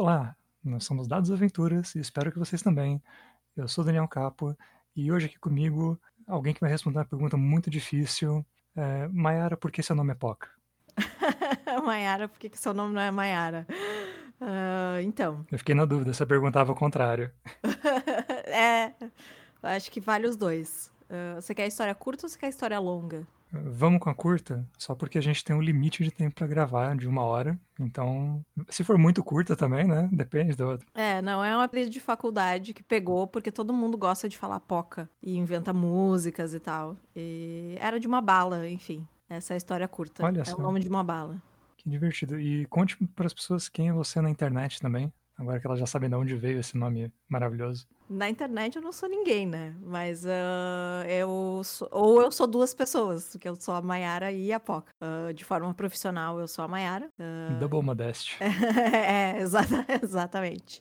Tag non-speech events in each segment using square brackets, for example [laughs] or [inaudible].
Olá, nós somos Dados Aventuras e espero que vocês também. Eu sou Daniel Capo e hoje aqui comigo alguém que vai responder uma pergunta muito difícil. É, Mayara, por que seu nome é Poca? [laughs] Mayara, por que, que seu nome não é Mayara? Uh, então. Eu fiquei na dúvida, você perguntava o contrário. [laughs] é, acho que vale os dois. Uh, você quer história curta ou você quer história longa? Vamos com a curta, só porque a gente tem um limite de tempo para gravar de uma hora. Então, se for muito curta também, né? Depende do outro. É, não, é uma apelido de faculdade que pegou porque todo mundo gosta de falar poca e inventa músicas e tal. E era de uma bala, enfim. Essa é a história curta. Olha é só. o nome de uma bala. Que divertido. E conte para as pessoas quem é você na internet também. Agora que elas já sabem de onde veio esse nome maravilhoso. Na internet eu não sou ninguém, né? Mas uh, eu sou, ou eu sou duas pessoas, porque eu sou a Mayara e a Poca. Uh, de forma profissional, eu sou a Mayara. Uh... Double modeste. [laughs] é, exata, [laughs] exatamente.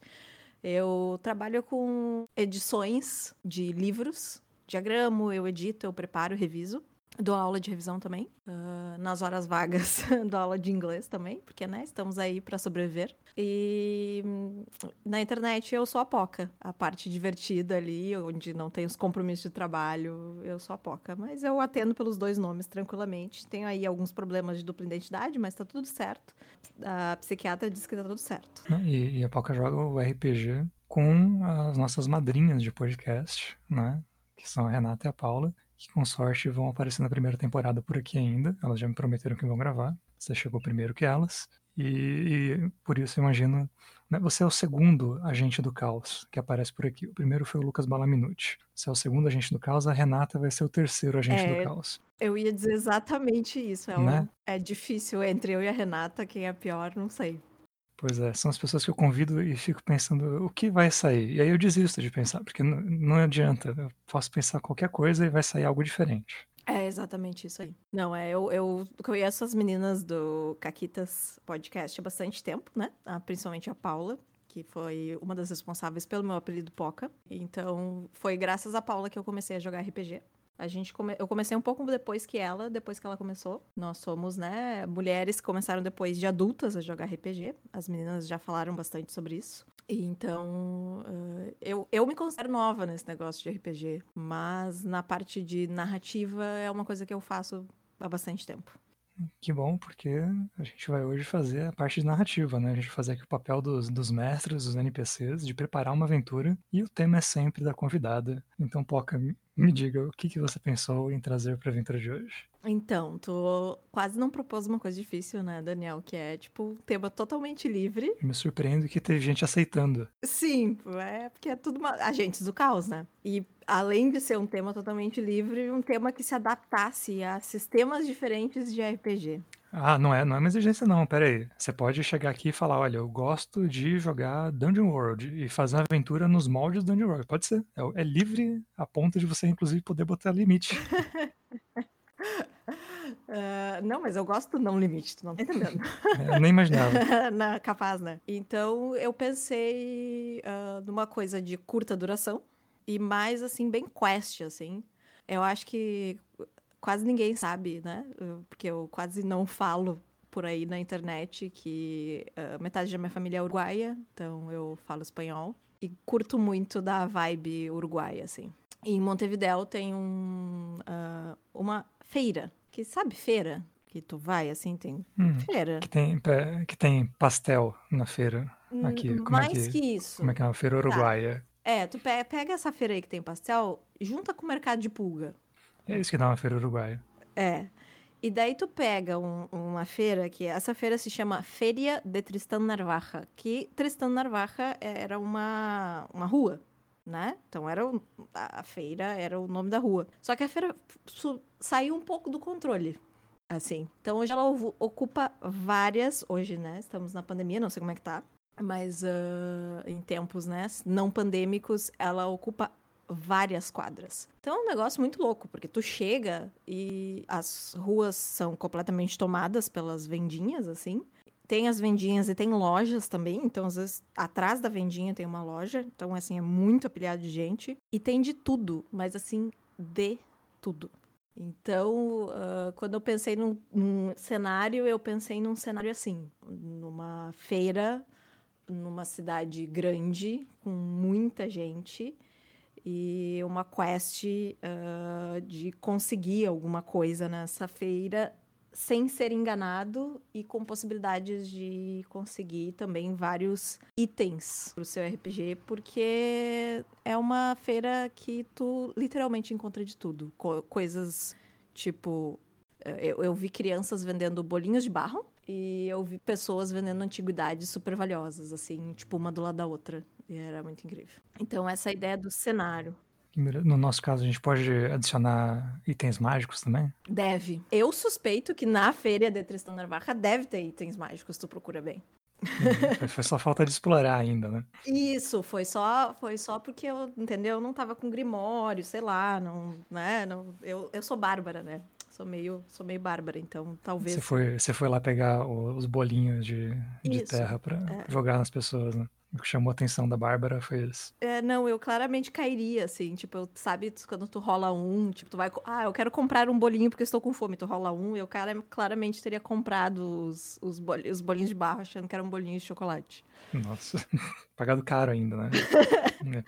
Eu trabalho com edições de livros, diagramo, eu edito, eu preparo, reviso. Dou aula de revisão também. Uh, nas horas vagas, [laughs] dou aula de inglês também, porque, né, estamos aí para sobreviver. E hum, na internet eu sou a Poca, a parte divertida ali, onde não tem os compromissos de trabalho, eu sou a Poca. Mas eu atendo pelos dois nomes tranquilamente. Tenho aí alguns problemas de dupla identidade, mas tá tudo certo. A psiquiatra disse que tá tudo certo. E, e a Poca joga o RPG com as nossas madrinhas de podcast, né? Que são a Renata e a Paula que com sorte vão aparecer na primeira temporada por aqui ainda. Elas já me prometeram que vão gravar. Você chegou primeiro que elas. E, e por isso eu imagino. Né, você é o segundo agente do caos que aparece por aqui. O primeiro foi o Lucas Balaminuti. Você é o segundo agente do caos, a Renata vai ser o terceiro agente é, do caos. Eu ia dizer exatamente isso. É, né? um, é difícil entre eu e a Renata, quem é pior, não sei. Pois é, são as pessoas que eu convido e fico pensando o que vai sair. E aí eu desisto de pensar, porque não, adianta. Eu posso pensar qualquer coisa e vai sair algo diferente. É exatamente isso aí. Não, é, eu, eu conheço as meninas do Caquitas Podcast há bastante tempo, né? Ah, principalmente a Paula, que foi uma das responsáveis pelo meu apelido Poca. Então, foi graças a Paula que eu comecei a jogar RPG. A gente come... Eu comecei um pouco depois que ela, depois que ela começou. Nós somos, né, mulheres que começaram depois de adultas a jogar RPG. As meninas já falaram bastante sobre isso. Então, uh, eu, eu me considero nova nesse negócio de RPG, mas na parte de narrativa é uma coisa que eu faço há bastante tempo. Que bom, porque a gente vai hoje fazer a parte de narrativa, né? A gente vai fazer aqui o papel dos, dos mestres, dos NPCs, de preparar uma aventura, e o tema é sempre da convidada. Então, Poca, me diga, o que, que você pensou em trazer para a aventura de hoje? Então, tu quase não propôs uma coisa difícil, né, Daniel? Que é, tipo, um tema totalmente livre. Eu me surpreendo que teve gente aceitando. Sim, é porque é tudo uma... agentes do caos, né? E além de ser um tema totalmente livre, um tema que se adaptasse a sistemas diferentes de RPG. Ah, não é, não é uma exigência não, pera aí. Você pode chegar aqui e falar, olha, eu gosto de jogar Dungeon World e fazer uma aventura nos moldes do Dungeon World. Pode ser. É, é livre a ponto de você, inclusive, poder botar limite. Uh, [laughs] não, mas eu gosto do não limite, tu não tá entendendo. [laughs] É, nem imaginava. [laughs] Na, capaz, né? Então eu pensei uh, numa coisa de curta duração e mais assim, bem quest, assim. Eu acho que quase ninguém sabe, né? Porque eu quase não falo por aí na internet que uh, metade da minha família é uruguaia, então eu falo espanhol e curto muito da vibe uruguaia, assim. E em Montevideo tem um, uh, uma feira, que sabe feira? Que tu vai, assim, tem hum, feira. Que tem, que tem pastel na feira aqui. Como Mais é que, que, isso. Como é que é uma feira tá. uruguaia? Tá. É, tu pega essa feira aí que tem pastel, junta com o mercado de pulga. É isso que dá uma feira uruguaia. É. E daí tu pega um, uma feira que essa feira se chama Feria de Tristan Narvaja, que Tristan Narvaja era uma, uma rua, né? Então era a feira era o nome da rua. Só que a feira saiu um pouco do controle, assim. Então hoje ela ocupa várias, hoje, né? Estamos na pandemia, não sei como é que tá, mas uh, em tempos, né, não pandêmicos, ela ocupa várias quadras. Então é um negócio muito louco, porque tu chega e as ruas são completamente tomadas pelas vendinhas, assim. Tem as vendinhas e tem lojas também, então às vezes atrás da vendinha tem uma loja, então assim é muito apilhado de gente. E tem de tudo, mas assim, de tudo. Então, uh, quando eu pensei num, num, cenário, eu pensei num cenário assim, numa feira numa cidade grande, com muita gente, e uma quest uh, de conseguir alguma coisa nessa feira sem ser enganado e com possibilidades de conseguir também vários itens para o seu RPG, porque é uma feira que tu literalmente encontra de tudo. Co coisas tipo. Eh, eu, eu vi crianças vendendo bolinhos de barro e eu vi pessoas vendendo antiguidades super valiosas, assim, tipo uma do lado da outra. E era muito incrível. Então, essa ideia do cenário. No nosso caso, a gente pode adicionar itens mágicos também? Deve. Eu suspeito que na feira de Tristan Narvaja deve ter itens mágicos, tu procura bem. Uhum. Foi só falta de explorar ainda, né? Isso, foi só, foi só porque eu, entendeu? Eu não tava com grimório, sei lá, não, né? Não, eu, eu sou bárbara, né? Sou meio, sou meio bárbara, então talvez. Você foi, você foi lá pegar os bolinhos de, de terra para é. jogar nas pessoas, né? O que chamou a atenção da Bárbara foi isso. É, não, eu claramente cairia, assim, tipo, eu, sabe, quando tu rola um, tipo, tu vai, ah, eu quero comprar um bolinho porque estou com fome, tu rola um, eu cara, claramente teria comprado os, os, os bolinhos de barro achando que era um bolinho de chocolate. Nossa, [laughs] pagado caro ainda, né? [laughs] É.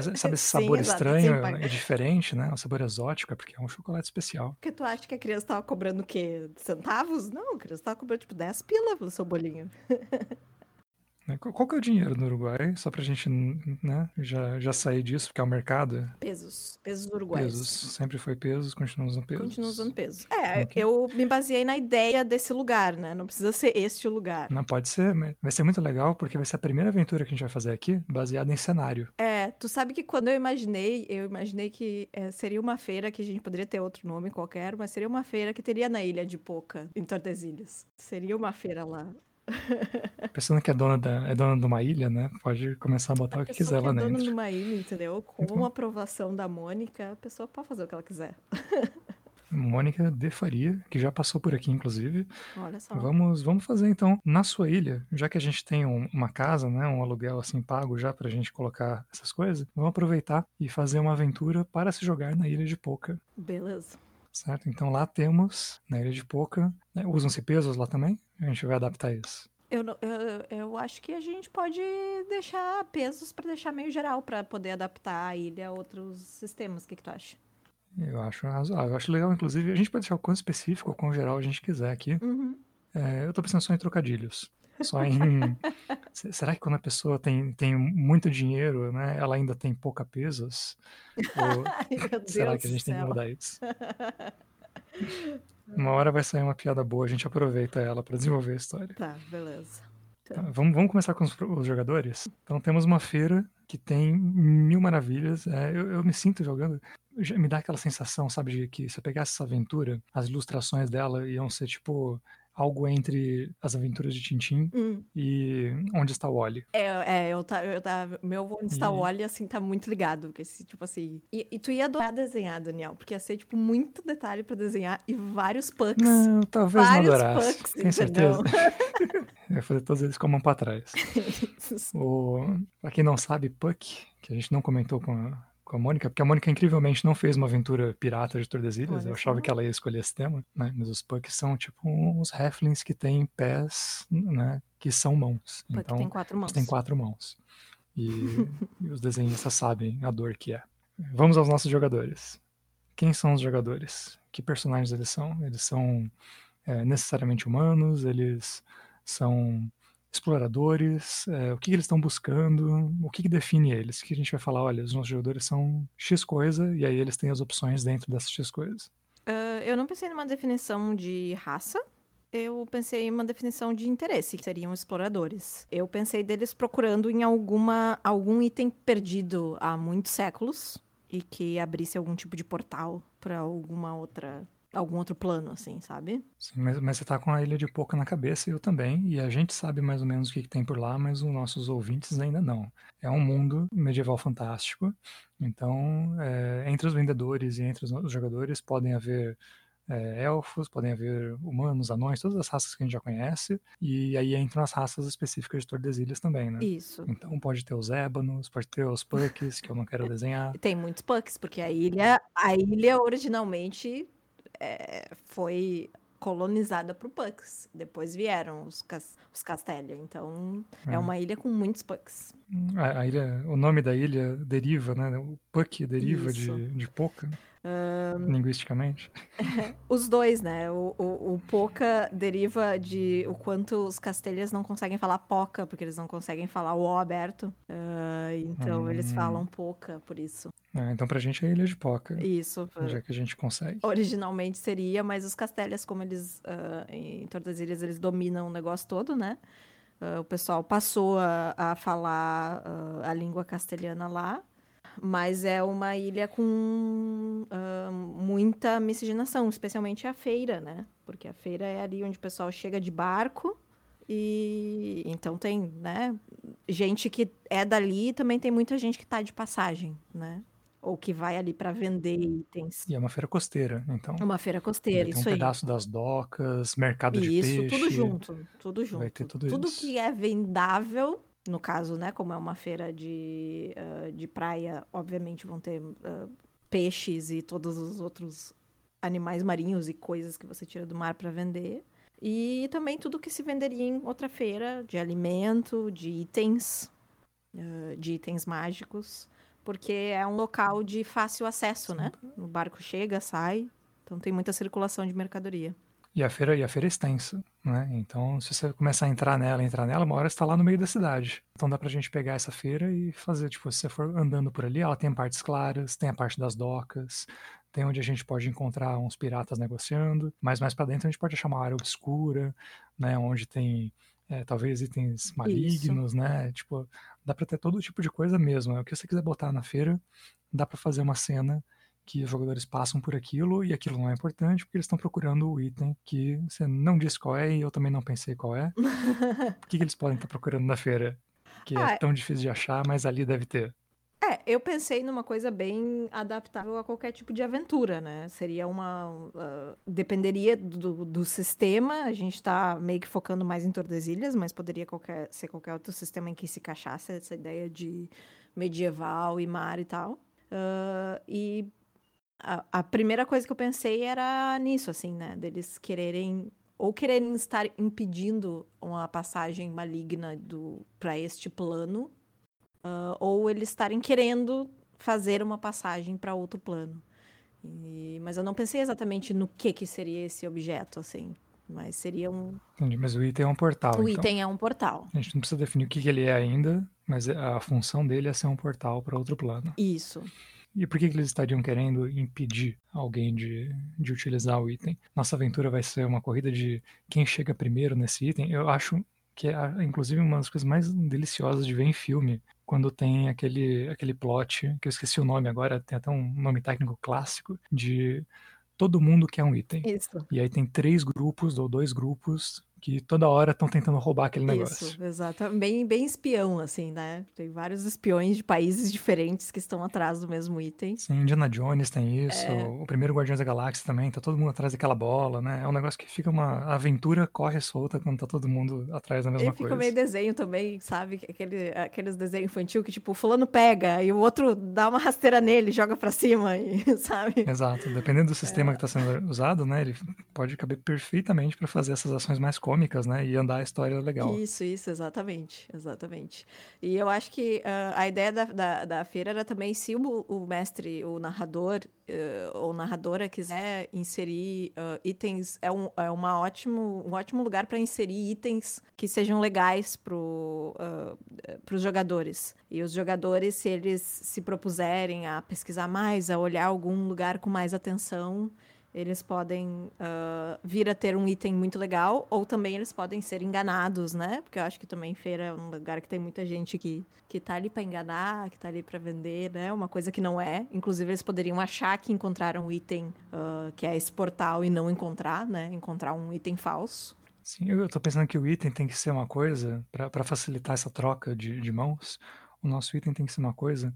sabe, esse sabor sim, estranho é diferente, né? Um sabor exótico, é porque é um chocolate especial. Porque tu acha que a criança tava cobrando o quê? Centavos? Não, a criança tava cobrando, tipo, 10 pila pelo seu bolinho. [laughs] Né? Qual que é o dinheiro no Uruguai? Só pra gente né, já, já sair disso, porque é o mercado. Pesos. Pesos uruguaios. Pesos. Sempre foi pesos, continua usando pesos. Continua usando pesos. É, okay. eu me baseei na ideia desse lugar, né? Não precisa ser este lugar. Não, pode ser. Vai ser muito legal, porque vai ser a primeira aventura que a gente vai fazer aqui, baseada em cenário. É, tu sabe que quando eu imaginei, eu imaginei que é, seria uma feira que a gente poderia ter outro nome qualquer, mas seria uma feira que teria na ilha de Poca, em Tordesilhas. Seria uma feira lá. Pensando que é dona, da, é dona de uma ilha, né? Pode começar a botar a o que quiser lá dentro. é dona de uma ilha, entendeu? Com então... aprovação da Mônica, a pessoa pode fazer o que ela quiser. Mônica de Faria, que já passou por aqui, inclusive. Olha só. Vamos, vamos fazer então na sua ilha, já que a gente tem um, uma casa, né, um aluguel assim pago já para a gente colocar essas coisas. Vamos aproveitar e fazer uma aventura para se jogar na ilha de Poca. Beleza. Certo? Então lá temos, na ilha de Poca, né, usam-se pesos lá também? A gente vai adaptar isso. Eu, eu, eu acho que a gente pode deixar pesos para deixar meio geral, para poder adaptar a ilha a outros sistemas. O que, que tu acha? Eu acho razoável. Eu acho legal, inclusive, a gente pode deixar o quão específico ou quão geral a gente quiser aqui. Uhum. É, eu tô pensando só em trocadilhos. Só em. será que quando a pessoa tem, tem muito dinheiro, né, ela ainda tem pouca pesos? Ou [laughs] Ai, será que a gente tem que mudar isso? [laughs] Uma hora vai sair uma piada boa, a gente aproveita ela para desenvolver a história. Tá, beleza. Tá, vamos, vamos começar com os, os, jogadores? Então temos uma feira que tem mil maravilhas. É, eu, eu, me sinto jogando. Me dá aquela sensação, sabe, de que se eu pegasse essa aventura, as ilustrações dela iam ser tipo algo entre as aventuras de Tintin hum. e Onde está o Wally. É, é eu tá, eu tá, meu Onde está o Wally, assim, tá muito ligado, porque, tipo assim, e, e, tu ia adorar desenhar, Daniel, porque ia ser, tipo, muito detalhe pra desenhar e vários pucks. Não, talvez vários não adorasse. Pucks, Tem certeza. [laughs] eu ia fazer todos eles com a mão pra trás. [laughs] o, pra quem não sabe, Puck, que a gente não comentou com a, com a Mônica, porque a Mônica incrivelmente não fez uma aventura pirata de Tordesilhas, eu achava que ela ia escolher esse tema, né? Mas os Pucks são tipo uns Halflings que têm pés, né? Que são mãos. Puck então, tem quatro mãos. Tem quatro mãos. E, [laughs] e os desenhistas sabem a dor que é. Vamos aos nossos jogadores. Quem são os jogadores? Que personagens eles são? Eles são é, necessariamente humanos? Eles são exploradores, é, o que, que eles estão buscando, o que, que define eles. Que a gente vai falar, olha, os nossos jogadores são X coisa, e aí eles têm as opções dentro dessas X coisas. Uh, eu não pensei numa definição de raça, eu pensei em uma definição de interesse, que seriam exploradores. Eu pensei deles procurando em alguma algum item perdido há muitos séculos e que abrisse algum tipo de portal para alguma outra algum outro plano, assim, sabe? Sim, mas, mas você tá com a Ilha de Poca na cabeça, e eu também, e a gente sabe mais ou menos o que, que tem por lá, mas os nossos ouvintes ainda não. É um mundo medieval fantástico, então, é, entre os vendedores e entre os jogadores podem haver é, elfos, podem haver humanos, anões, todas as raças que a gente já conhece, e aí entram as raças específicas de Tordesilhas também, né? Isso. Então pode ter os ébanos, pode ter os pucks, que eu não quero [laughs] desenhar. Tem muitos pucks, porque a ilha, a ilha originalmente é, foi colonizada por pucks. Depois vieram os, cas os Castelia. Então, é. É. uma ilha com muitos pucks. A, a ilha, o nome da ilha deriva, né? O Puck deriva Isso. de, de Poca, linguisticamente. [laughs] Os dois, né? O, o, o Poca deriva de o quanto os castelhas não conseguem falar Poca, porque eles não conseguem falar o O aberto. Ah, então, eles Hum. falam Poca, por isso. É, então, pra gente é Ilha de Poca, Isso. já que a gente consegue. Originalmente seria, mas os Castelhas, como eles, ah, em Tordesilhas, eles dominam o negócio todo, né? Ah, o pessoal passou a, a falar ah, a língua castelhana lá, mas é uma ilha com ah, muita miscigenação, especialmente a feira, né? Porque a feira é ali onde o pessoal chega de barco e então tem, né? Gente que é dali e também tem muita gente que tá de passagem, né? Ou que vai ali para vender itens. E é uma feira costeira, então. Uma feira costeira, um isso aí. pedaço das docas, mercado de Isso, peixe. tudo junto, tudo junto. vai ter tudo isso. que é vendável, no caso, né, como é uma feira de, ah, de praia, obviamente vão ter ah, peixes e todos os outros animais marinhos e coisas que você tira do mar para vender. E também tudo que se venderia em outra feira, de alimento, de itens, ah, de itens mágicos, porque é um local de fácil acesso, né? O barco chega, sai, então tem muita circulação de mercadoria. E a feira, e a feira é extensa, né? Então, se você começar a entrar nela, entrar nela, uma hora está lá no meio da cidade. Então dá pra gente pegar essa feira e fazer, tipo, se você for andando por ali, ela tem partes claras, tem a parte das docas, tem onde a gente pode encontrar uns piratas negociando, mas mais pra dentro a gente pode achar uma área obscura, né? Onde tem é, talvez itens malignos, né? Tipo, dá pra ter todo tipo de coisa mesmo. É o que você quiser botar na feira, dá pra fazer uma cena que os jogadores passam por aquilo e aquilo não é importante porque eles estão procurando o item que você não disse qual é e eu também não pensei qual é. Por que, que eles podem estar procurando na feira? Que Ah, é tão difícil de achar, mas ali deve ter. É, eu pensei numa coisa bem adaptável a qualquer tipo de aventura, né? Seria uma. ah, dependeria do, do sistema. A gente tá meio que focando mais em Tordesilhas, mas poderia qualquer, ser qualquer outro sistema em que se encaixasse essa ideia de medieval e mar e tal. Ah, e a, a primeira coisa que eu pensei era nisso, assim, né? Deles quererem. Ou quererem estar impedindo uma passagem maligna do para este plano, ah, ou eles estarem querendo fazer uma passagem para outro plano. E- mas eu não pensei exatamente no que que seria esse objeto, assim. Mas seria um. Mas o item é um portal. o então. item é um portal. A gente não precisa definir o que, que ele é ainda, mas a função dele é ser um portal para outro plano. Isso. E por que, que eles estariam querendo impedir alguém de, de utilizar o item? Nossa aventura vai ser uma corrida de quem chega primeiro nesse item. Eu acho que é, inclusive, uma das coisas mais deliciosas de ver em filme, quando tem aquele, aquele plot, que eu esqueci o nome agora, tem até um nome técnico clássico, de todo mundo quer um item. Isso. E aí tem três grupos ou dois grupos que toda hora estão tentando roubar aquele negócio. Isso, exato. Bem, bem espião, assim, né? Tem vários espiões de países diferentes que estão atrás do mesmo item. Sim, Indiana Jones tem isso, É. o primeiro Guardiões da Galáxia também, tá todo mundo atrás daquela bola, né? É um negócio que fica uma aventura corre solta quando tá todo mundo atrás da mesma E fica coisa. meio desenho também, sabe? Aquele, aqueles desenhos infantil que, tipo, o fulano pega e o outro dá uma rasteira nele, joga pra cima, e, [laughs] sabe? Exato, dependendo do É. sistema que está sendo usado, né, ele pode caber perfeitamente para fazer essas ações mais cômicas, né, e andar a história legal. Isso, isso, exatamente, exatamente. E eu acho que ah, a ideia da, da, da feira era também se o, o mestre, o narrador eh, ou narradora quiser inserir ah, itens, é um, é uma ótimo, um ótimo lugar para inserir itens que sejam legais para os jogadores. E os jogadores, se eles se propuserem a pesquisar mais, a olhar algum lugar com mais atenção, eles podem ah, vir a ter um item muito legal, ou também eles podem ser enganados, né? Porque eu acho que também feira é um lugar que tem muita gente que, que tá ali para enganar, que tá ali para vender, né? Uma coisa que não é. Inclusive, eles poderiam achar que encontraram um item ah, que é esse portal e não encontrar, né? Encontrar um item falso. Sim, eu tô pensando que o item tem que ser uma coisa, para facilitar essa troca de, de mãos, o nosso item tem que ser uma coisa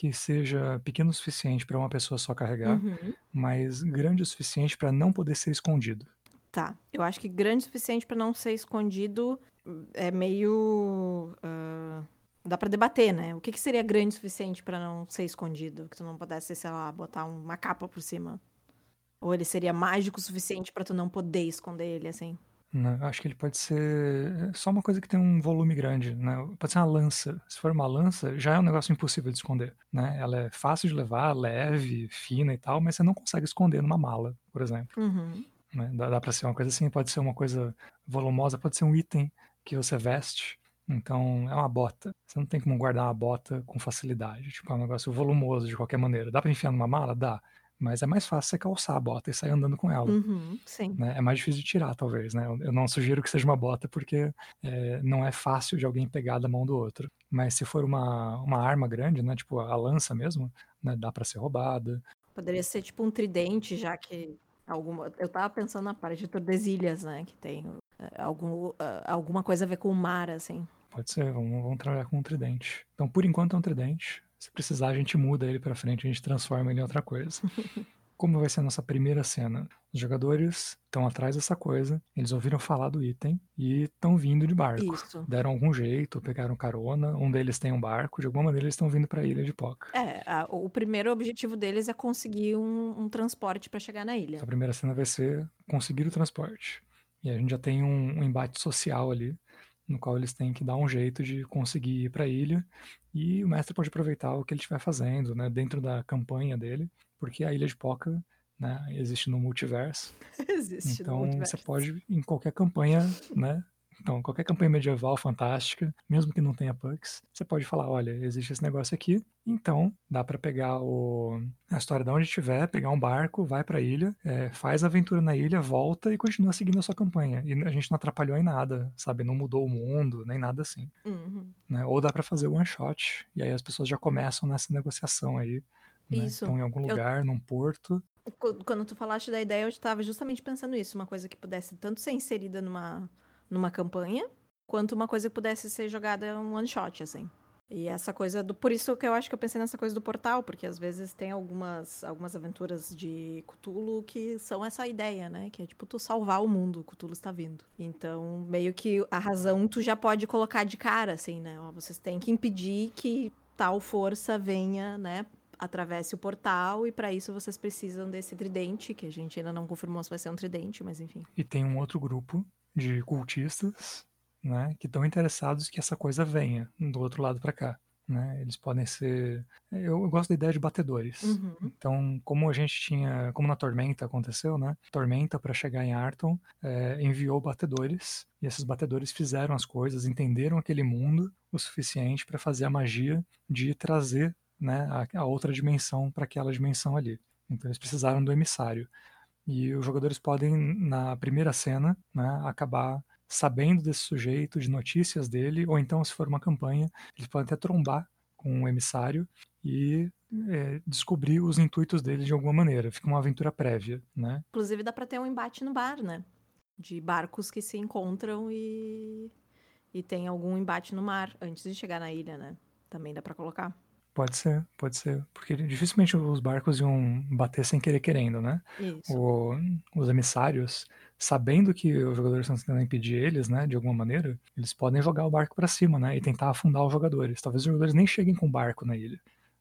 que seja pequeno o suficiente para uma pessoa só carregar, Uhum. mas grande o suficiente para não poder ser escondido. Tá. Eu acho que grande o suficiente para não ser escondido é meio. ah, dá para debater, né? O que, que seria grande o suficiente para não ser escondido? Que tu não pudesse, sei lá, botar uma capa por cima. Ou ele seria mágico o suficiente pra tu não poder esconder ele, assim? Né, acho que ele pode ser só uma coisa que tem um volume grande, né? Pode ser uma lança. Se for uma lança, já é um negócio impossível de esconder, né? Ela é fácil de levar, leve, fina e tal, mas você não consegue esconder numa mala, por exemplo. Uhum. Né? Dá, dá pra ser uma coisa assim, pode ser uma coisa volumosa, pode ser um item que você veste. Então, é uma bota. Você não tem como guardar uma bota com facilidade. Tipo, é um negócio volumoso de qualquer maneira. Dá pra enfiar numa mala? Dá. Mas é mais fácil você calçar a bota e sair andando com ela. Uhum, sim. Né? É mais difícil de tirar, talvez, né? Eu não sugiro que seja uma bota porque é, não é fácil de alguém pegar da mão do outro. Mas se for uma, uma arma grande, né? Tipo a lança mesmo, né? Dá para ser roubada. Poderia ser tipo um tridente, já que alguma... Eu tava pensando na parte de Tordesilhas, né? Que tem é, algum, alguma coisa a ver com o mar, assim. Pode ser, vamos, vamos trabalhar com um tridente. Então, por enquanto é um tridente. Se precisar, a gente muda ele para frente, a gente transforma ele em outra coisa. [laughs] Como vai ser a nossa primeira cena? Os jogadores estão atrás dessa coisa, eles ouviram falar do item e estão vindo de barco. Isso. Deram algum jeito, pegaram carona, um deles tem um barco, de alguma maneira eles estão vindo para a ilha de Poca. É, a, o primeiro objetivo deles é conseguir um, um transporte para chegar na ilha. A primeira cena vai ser conseguir o transporte. E a gente já tem um, um embate social ali, no qual eles têm que dar um jeito de conseguir ir para a ilha e o mestre pode aproveitar o que ele estiver fazendo, né, dentro da campanha dele, porque a ilha de Poca, né, existe no multiverso. [laughs] existe então no multiverso. você pode em qualquer campanha, né, então, qualquer campanha medieval fantástica, mesmo que não tenha pucks, você pode falar, olha, existe esse negócio aqui, então dá para pegar o... a história de onde estiver, pegar um barco, vai para a ilha, é, faz a aventura na ilha, volta e continua seguindo a sua campanha. E a gente não atrapalhou em nada, sabe? Não mudou o mundo, nem nada assim. Uhum. Né? Ou dá para fazer one shot, e aí as pessoas já começam nessa negociação aí. Né? Isso. Estão em algum Eu- lugar, num porto. Qu- Quando tu falaste da ideia, eu estava justamente pensando isso, uma coisa que pudesse tanto ser inserida numa, numa campanha, quanto uma coisa que pudesse ser jogada um one shot, assim. E essa coisa do. Por isso que eu acho que eu pensei nessa coisa do portal, porque às vezes tem algumas, algumas aventuras de Cthulhu que são essa ideia, né? Que é tipo tu salvar o mundo, o Cthulhu está vindo. Então, meio que a razão tu já pode colocar de cara, assim, né? Vocês têm que impedir que tal força venha, né? Atravesse o portal, e para isso vocês precisam desse tridente, que a gente ainda não confirmou se vai ser um tridente, mas enfim. E tem um outro grupo de cultistas, né, que estão interessados que essa coisa venha do outro lado para cá. Né? Eles podem ser. Eu, eu gosto da ideia de batedores. Uhum. Então, como a gente tinha, como na Tormenta aconteceu, né? Tormenta para chegar em Arton é, enviou batedores e esses batedores fizeram as coisas, entenderam aquele mundo o suficiente para fazer a magia de trazer, né, a, a outra dimensão para aquela dimensão ali. Então, eles precisaram do emissário. E os jogadores podem, na primeira cena, né, acabar sabendo desse sujeito, de notícias dele, ou então, se for uma campanha, eles podem até trombar com o emissário e é, descobrir os intuitos dele de alguma maneira. Fica uma aventura prévia, né? Inclusive dá pra ter um embate no bar, né? De barcos que se encontram e e tem algum embate no mar antes de chegar na ilha, né? Também dá pra colocar. Pode ser, pode ser. Porque dificilmente os barcos iam bater sem querer querendo, né? Isso. O, os emissários, sabendo que os jogadores estão tentando impedir eles, né, de alguma maneira, eles podem jogar o barco para cima, né, e tentar afundar os jogadores. Talvez os jogadores nem cheguem com o barco na ilha.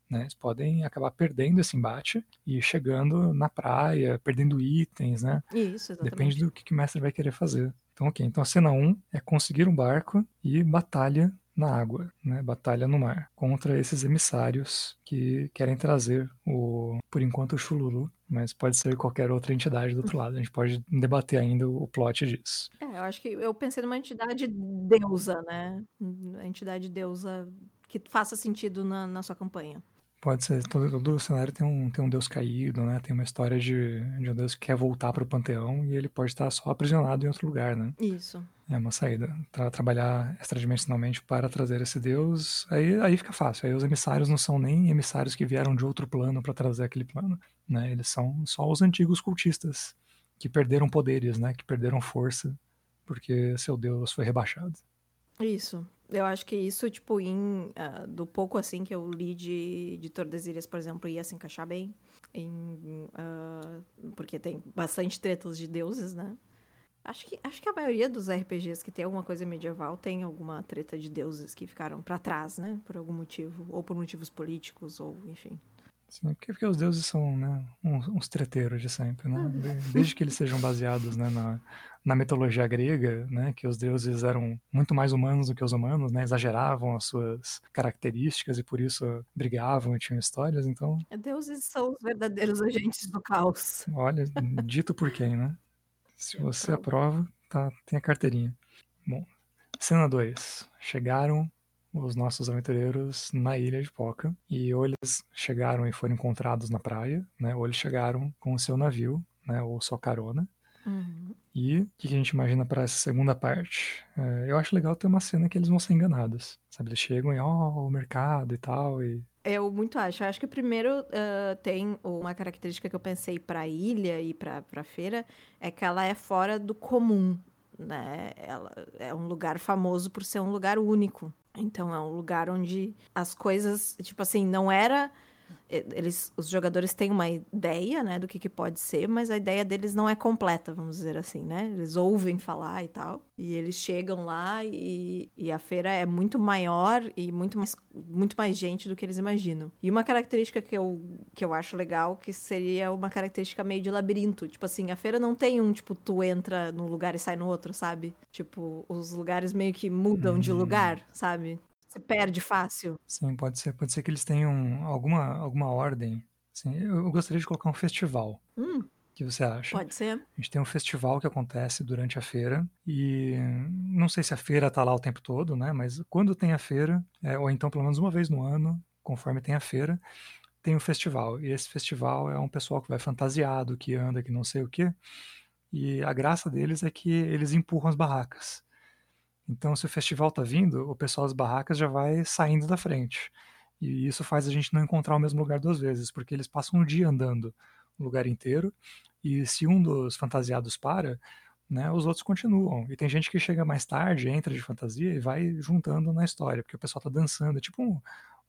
Né? Eles podem acabar perdendo esse embate e chegando na praia, perdendo itens, né? Isso, exatamente. Depende do que, que o mestre vai querer fazer. Então, ok. Então, a cena 1 é conseguir um barco e batalha na água, né? Batalha no mar contra esses emissários que querem trazer o, por enquanto, o Chululu, mas pode ser qualquer outra entidade do outro lado. A gente pode debater ainda o plot disso. É, eu acho que eu pensei numa entidade deusa, né? Uma entidade deusa que faça sentido na, na sua campanha. Pode ser, todo, todo cenário tem um, tem um deus caído, né? Tem uma história de, de um deus que quer voltar para o panteão e ele pode estar só aprisionado em outro lugar, né? Isso. É uma saída. Tra trabalhar extradimensionalmente para trazer esse deus, aí, aí fica fácil. Aí os emissários não são nem emissários que vieram de outro plano para trazer aquele plano, né? Eles são só os antigos cultistas que perderam poderes, né? Que perderam força porque seu deus foi rebaixado. Isso. Eu acho que isso, tipo, em, ah, do pouco assim que eu li de, de Tordesilhas, por exemplo, ia se encaixar bem. Em, ah, porque tem bastante tretas de deuses, né? Acho que, acho que a maioria dos RPGs que tem alguma coisa medieval tem alguma treta de deuses que ficaram pra trás, né? Por algum motivo. Ou por motivos políticos, ou enfim. Sim, porque, porque os deuses são né, uns, uns treteiros de sempre, né? Desde que eles sejam baseados né, na, na mitologia grega, né, que os deuses eram muito mais humanos do que os humanos, né, exageravam as suas características e por isso brigavam e tinham histórias, então... Deuses são os verdadeiros agentes do caos. Olha, dito por quem, né? Se você aprova, tá, tem a carteirinha. Bom, cena 2. Chegaram os nossos aventureiros na ilha de Poca e ou eles chegaram e foram encontrados na praia, né, ou eles chegaram com o seu navio, né, ou sua carona, Uhum. e o que a gente imagina para essa segunda parte? É, eu acho legal ter uma cena que eles vão ser enganados. Sabe, eles chegam e, ó, oh, o mercado e tal. E... Eu muito acho. Eu acho que primeiro uh, tem uma característica que eu pensei para ilha e para feira, é que ela é fora do comum. Né? Ela é um lugar famoso por ser um lugar único. Então é um lugar onde as coisas, tipo assim, não era eles, os jogadores têm uma ideia, né, do que, que pode ser, mas a ideia deles não é completa, vamos dizer assim, né? Eles ouvem falar e tal, e eles chegam lá e, e a feira é muito maior e muito mais, muito mais gente do que eles imaginam. E uma característica que eu, que eu acho legal, que seria uma característica meio de labirinto. Tipo assim, a feira não tem um, tipo, tu entra num lugar e sai no outro, sabe? Tipo, os lugares meio que mudam hum. de lugar, sabe? Se perde fácil. Sim, pode ser. Pode ser que eles tenham alguma, alguma ordem. Sim, eu gostaria de colocar um festival. Hum, o que você acha? Pode ser. A gente tem um festival que acontece durante a feira e não sei se a feira está lá o tempo todo, né? Mas quando tem a feira, é, ou então pelo menos uma vez no ano, conforme tem a feira, tem o um festival. E esse festival é um pessoal que vai fantasiado, que anda, que não sei o quê. E a graça deles é que eles empurram as barracas. Então, se o festival está vindo, o pessoal das barracas já vai saindo da frente. E isso faz a gente não encontrar o mesmo lugar duas vezes, porque eles passam um dia andando o lugar inteiro, e se um dos fantasiados para, né, os outros continuam. E tem gente que chega mais tarde, entra de fantasia e vai juntando na história, porque o pessoal está dançando, é tipo um,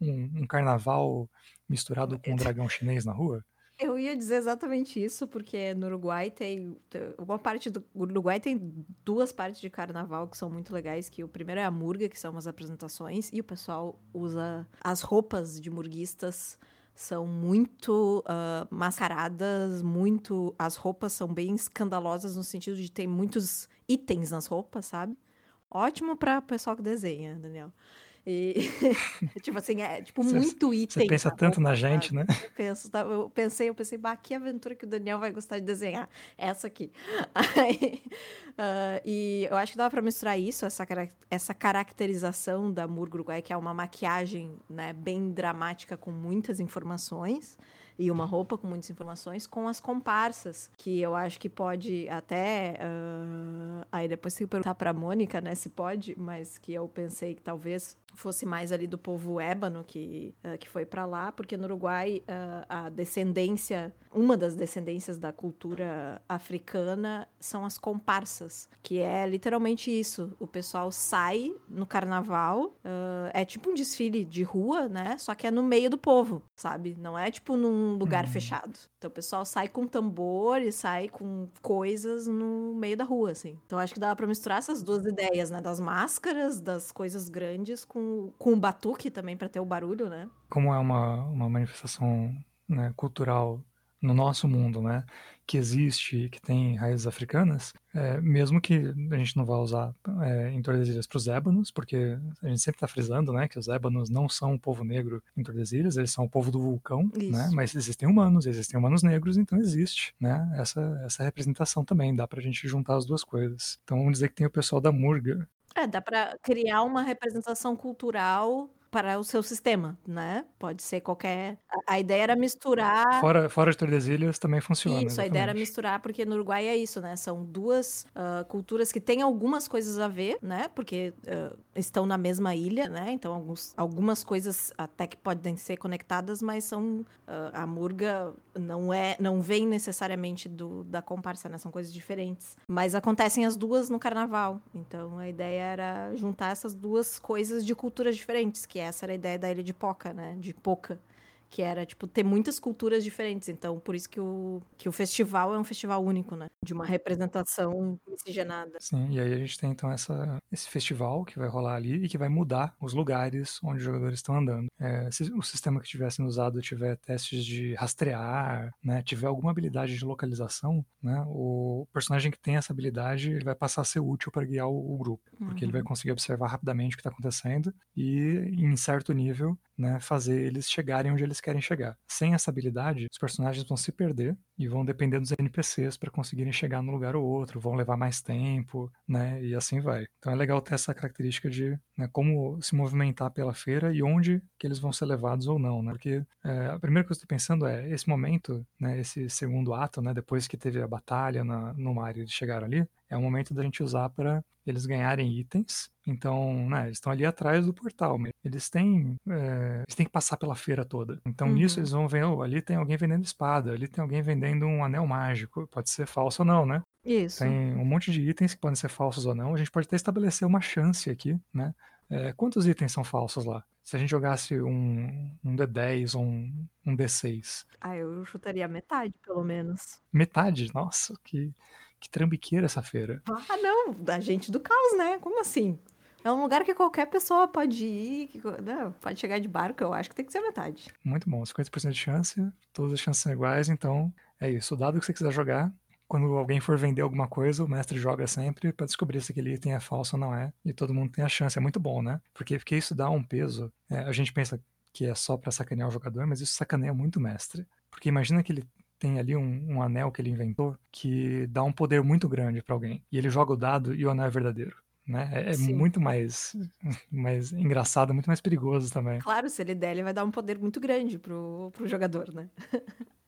um, um carnaval misturado com um dragão chinês na rua. Eu ia dizer exatamente isso, porque no Uruguai tem. Uma parte do Uruguai tem duas partes de carnaval que são muito legais. Que o primeiro é a murga, que são as apresentações, e o pessoal usa as roupas de murguistas são muito uh, mascaradas, muito. As roupas são bem escandalosas no sentido de ter muitos itens nas roupas, sabe? Ótimo para o pessoal que desenha, Daniel. E, [laughs] tipo assim, é tipo cê, muito item. Você pensa tanto na gente, né? Eu, penso, tá, eu pensei, eu pensei, bah, que aventura que o Daniel vai gostar de desenhar. Essa aqui. [laughs] Aí, uh, e eu acho que dá para misturar isso, essa, essa caracterização da Murguruguai, que é uma maquiagem né, bem dramática com muitas informações e uma roupa com muitas informações, com as comparsas, que eu acho que pode até. Uh, aí depois que perguntar pra Mônica, né, se pode, mas que eu pensei que talvez fosse mais ali do povo ébano que, uh, que foi para lá, porque no Uruguai uh, a descendência, uma das descendências da cultura africana são as comparsas, que é literalmente isso. O pessoal sai no carnaval, uh, é tipo um desfile de rua, né? Só que é no meio do povo, sabe? Não é tipo num lugar uhum. fechado. Então o pessoal sai com tambor e sai com coisas no meio da rua, assim. Então acho que dá para misturar essas duas ideias, né? Das máscaras, das coisas grandes com com, com o batuque também para ter o barulho, né? Como é uma, uma manifestação né, cultural no nosso mundo, né, que existe, que tem raízes africanas, é, mesmo que a gente não vá usar é, em Tordesilhas para os ébanos, porque a gente sempre está frisando, né, que os ébanos não são o povo negro em Tordesilhas, eles são o povo do vulcão, né, mas existem humanos, existem humanos negros, então existe, né, essa, essa representação também, dá para a gente juntar as duas coisas. Então vamos dizer que tem o pessoal da Murga, é, dá para criar uma representação cultural para o seu sistema, né? Pode ser qualquer. A, a ideia era misturar. Fora, fora de Tordesilhas também funciona. Isso, exatamente. a ideia era misturar, porque no Uruguai é isso, né? São duas uh, culturas que têm algumas coisas a ver, né? Porque uh, estão na mesma ilha, né? Então, alguns, algumas coisas até que podem ser conectadas, mas são. Uh, a Murga não é não vem necessariamente do, da comparsa, né? São coisas diferentes. Mas acontecem as duas no carnaval. Então, a ideia era juntar essas duas coisas de culturas diferentes, que essa era a ideia da ilha de Poca, né? De Poca, que era, tipo, ter muitas culturas diferentes. Então, por isso que o, que o festival é um festival único, né? De uma representação miscigenada. Sim, e aí a gente tem, então, essa, esse festival que vai rolar ali e que vai mudar os lugares onde os jogadores estão andando. É, se o sistema que estiver sendo usado tiver testes de rastrear, né, tiver alguma habilidade de localização, né, o personagem que tem essa habilidade ele vai passar a ser útil para guiar o, o grupo, porque ele vai Uhum. conseguir observar rapidamente o que está acontecendo e, em certo nível, né, fazer eles chegarem onde eles querem chegar. Sem essa habilidade, os personagens vão se perder e vão depender dos NPCs para conseguirem chegar num lugar ou outro, vão levar mais tempo, né, e assim vai. Então é legal ter essa característica de né, como se movimentar pela feira e onde que eles vão ser levados ou não, né? Porque é, a primeira coisa que eu estou pensando é esse momento, né, esse segundo ato, né, depois que teve a batalha na, no mar e eles chegaram ali, é o momento da gente usar para eles ganharem itens. Então, né, eles estão ali atrás do portal, mas eles têm, é, eles têm que passar pela feira toda. Então, Uhum. nisso eles vão ver, oh, ali tem alguém vendendo espada, ali tem alguém vendendo um anel mágico. Pode ser falso ou não, né? Isso. Tem um monte de itens que podem ser falsos ou não. A gente pode até estabelecer uma chance aqui, né? É, quantos itens são falsos lá? Se a gente jogasse um, um D10 ou um, um D6, Ah, eu chutaria metade, pelo menos. metade? Nossa, que, que trambiqueira essa feira. Ah, não, da gente do caos, né? Como assim? É um lugar que qualquer pessoa pode ir, que, não, pode chegar de barco, eu acho que tem que ser metade. Muito bom, 50% de chance, todas as chances são iguais, então é isso. O dado que você quiser jogar, quando alguém for vender alguma coisa, o mestre joga sempre para descobrir se aquele item é falso ou não é, e todo mundo tem a chance. É muito bom, né? Porque, porque isso dá um peso. É, a gente pensa que é só para sacanear o jogador, mas isso sacaneia muito o mestre. Porque imagina que ele tem ali um, um anel que ele inventou que dá um poder muito grande para alguém, e ele joga o dado e o anel é verdadeiro. Né? É, é muito mais, [laughs] mais engraçado, muito mais perigoso também. Claro, se ele der, ele vai dar um poder muito grande pro, pro jogador, né? [laughs]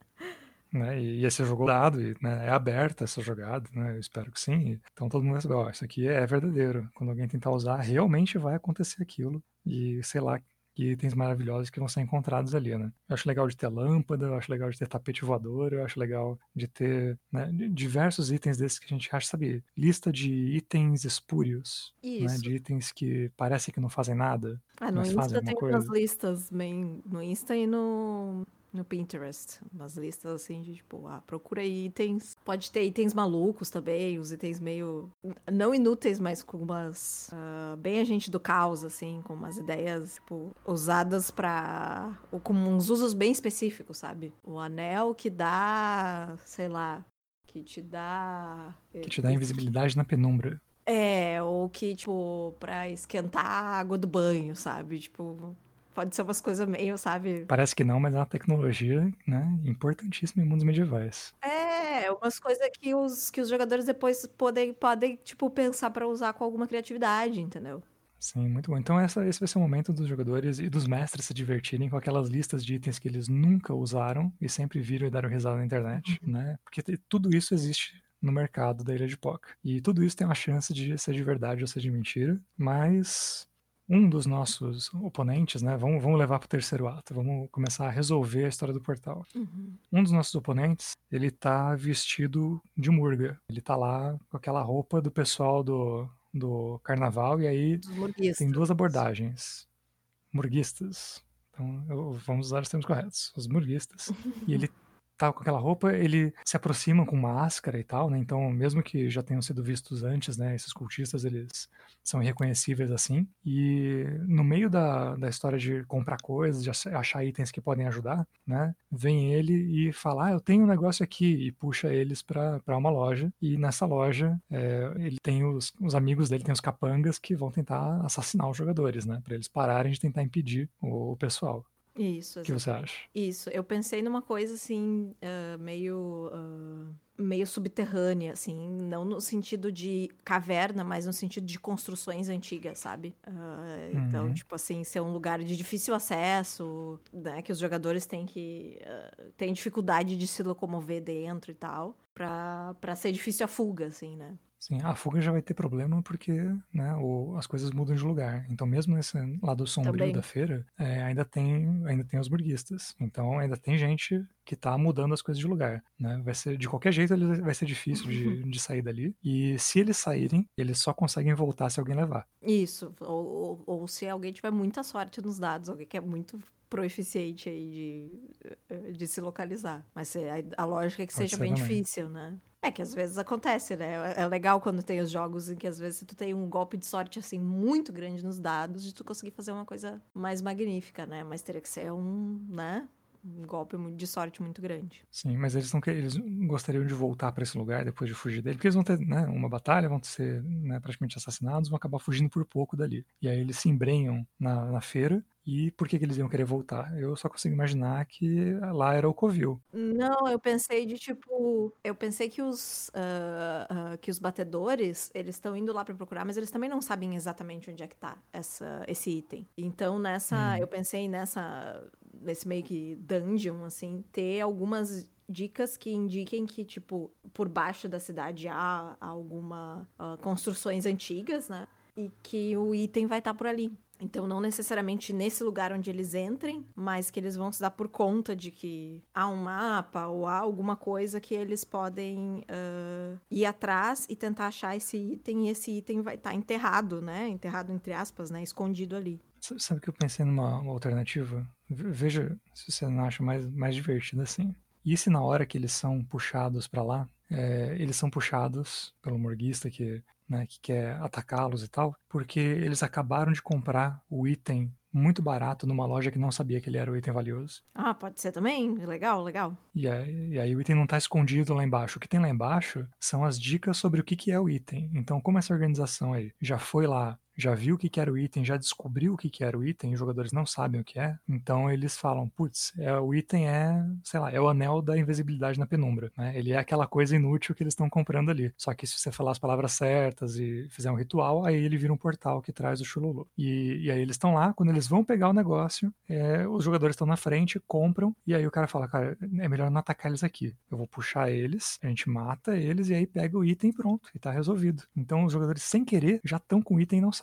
né? E, e aí você jogou o dado, e né, é aberta essa jogada, né? Eu espero que sim. Então todo mundo vai saber, ó, isso aqui é verdadeiro. Quando alguém tentar usar, realmente vai acontecer aquilo. E sei lá, que itens maravilhosos que vão ser encontrados ali, né? Eu acho legal de ter lâmpada, eu acho legal de ter tapete voador, eu acho legal de ter né, di- diversos itens desses que a gente acha, sabe? Lista de itens espúrios, né? De itens que parece que não fazem nada. Ah, no mas fazem Insta tem alguma umas coisa. listas bem. No Insta e no, no Pinterest. Umas listas assim de tipo, ah, procura itens. Pode ter itens malucos também, os itens meio. Não inúteis, mas com umas. ah, bem agente do caos, assim, com umas ideias, tipo, usadas pra. ou com uns usos bem específicos, sabe? O anel que dá. sei lá. Que te dá. Que te dá invisibilidade na penumbra. É, ou que, tipo, pra esquentar a água do banho, sabe? Tipo, pode ser umas coisas meio, sabe? Parece que não, mas é uma tecnologia, né, importantíssima em mundos medievais. É, umas coisas que os, que os jogadores depois podem, podem, tipo, pensar pra usar com alguma criatividade, entendeu? Sim, muito bom. Então essa, esse vai ser o momento dos jogadores e dos mestres se divertirem com aquelas listas de itens que eles nunca usaram e sempre viram e deram risada na internet, né? Porque tudo isso existe no mercado da Ilha de Poca. E tudo isso tem uma chance de ser de verdade ou ser de mentira, mas um dos nossos oponentes, né? Vamos, vamos levar para o terceiro ato, vamos começar a resolver a história do portal. Uhum. Um dos nossos oponentes, ele tá vestido de murga. Ele tá lá com aquela roupa do pessoal do, do carnaval e aí tem duas abordagens. Murguistas. Então, eu- vamos usar os termos corretos. Os murguistas. [laughs] E ele tá com aquela roupa, ele se aproxima com máscara e tal, né? Então, mesmo que já tenham sido vistos antes, né? Esses cultistas, eles são irreconhecíveis assim. E no meio da, da história de comprar coisas, de ach- achar itens que podem ajudar, né? Vem ele e fala, ah, eu tenho um negócio aqui, e puxa eles pra uma loja. E nessa loja, é, ele tem os, os amigos dele, tem os capangas que vão tentar assassinar os jogadores, né? Pra eles pararem de tentar impedir o, o pessoal. Isso, O que você acha? Isso, eu pensei numa coisa assim, ah, meio, ah, meio subterrânea, assim, não no sentido de caverna, mas no sentido de construções antigas, sabe? Então, Uhum. tipo assim, ser um lugar de difícil acesso, né, que os jogadores têm que têm dificuldade de se locomover dentro e tal, pra, pra ser difícil a fuga, assim, né? Sim, a fuga já vai ter problema porque né, o- as coisas mudam de lugar. Então, mesmo nesse lado sombrio Também. da feira, é, ainda tem ainda tem os burguistas. Então, ainda tem gente que tá mudando as coisas de lugar, né? Vai ser, de qualquer jeito, ele vai ser difícil de, [laughs] de sair dali. E se eles saírem, eles só conseguem voltar se alguém levar. Isso, ou, ou, ou se alguém tiver muita sorte nos dados, alguém que é muito proeficiente aí de, eh, de se localizar. Mas é- a, a lógica é que Pode seja bem também. difícil, né? É que às vezes acontece, né? É é legal quando tem os jogos em que às vezes tu tem um golpe de sorte assim muito grande nos dados de tu conseguir fazer uma coisa mais magnífica, né? Mas teria que ser um, né? Um golpe de sorte muito grande. Sim, mas eles não eles gostariam de voltar para esse lugar depois de fugir dele, porque eles vão ter né, uma batalha, vão ser né, praticamente assassinados, vão acabar fugindo por pouco dali. E aí eles se embrenham na, na feira. E por que, que eles iam querer voltar? Eu só consigo imaginar que lá era o Covil. Não, eu pensei de tipo, eu pensei que os ah, ah, que os batedores, eles estão indo lá pra procurar, mas eles também não sabem exatamente onde é que tá essa esse item. Então nessa, Hum. eu pensei nessa nesse meio que dungeon assim, ter algumas dicas que indiquem que tipo por baixo da cidade há alguma ah, construções antigas, né? E que o item vai estar por ali. Então, não necessariamente nesse lugar onde eles entrem, mas que eles vão se dar por conta de que há um mapa ou há alguma coisa que eles podem ah, ir atrás e tentar achar esse item, e esse item vai estar enterrado, né? Enterrado entre aspas, né? Escondido ali. Sabe que eu pensei numa uma alternativa? Ve- Veja se você não acha mais, mais divertido assim. E se na hora que eles são puxados para lá, é, eles são puxados pelo morguista que, né, que quer atacá-los e tal, porque eles acabaram de comprar o item muito barato numa loja que não sabia que ele era o item valioso. Ah, pode ser também? Legal, legal. E aí, e aí o item não está escondido lá embaixo. O que tem lá embaixo são as dicas sobre o que, que é o item. Então, como essa organização aí já foi lá, já viu o que, era o item, já descobriu o que, era o item, os jogadores não sabem o que é, então eles falam, putz, é, o item é, sei lá, é o anel da invisibilidade na penumbra. Né? Ele é aquela coisa inútil que eles estão comprando ali. Só que se você falar as palavras certas e fizer um ritual, aí ele vira um portal que traz o Chululu. E, e aí eles estão lá, quando eles vão pegar o negócio, é, os jogadores estão na frente, compram, e aí o cara fala, cara, é melhor não atacar eles aqui. Eu vou puxar eles, a gente mata eles e aí pega o item e pronto, e tá resolvido. Então os jogadores, sem querer, já estão com o item e não sabem.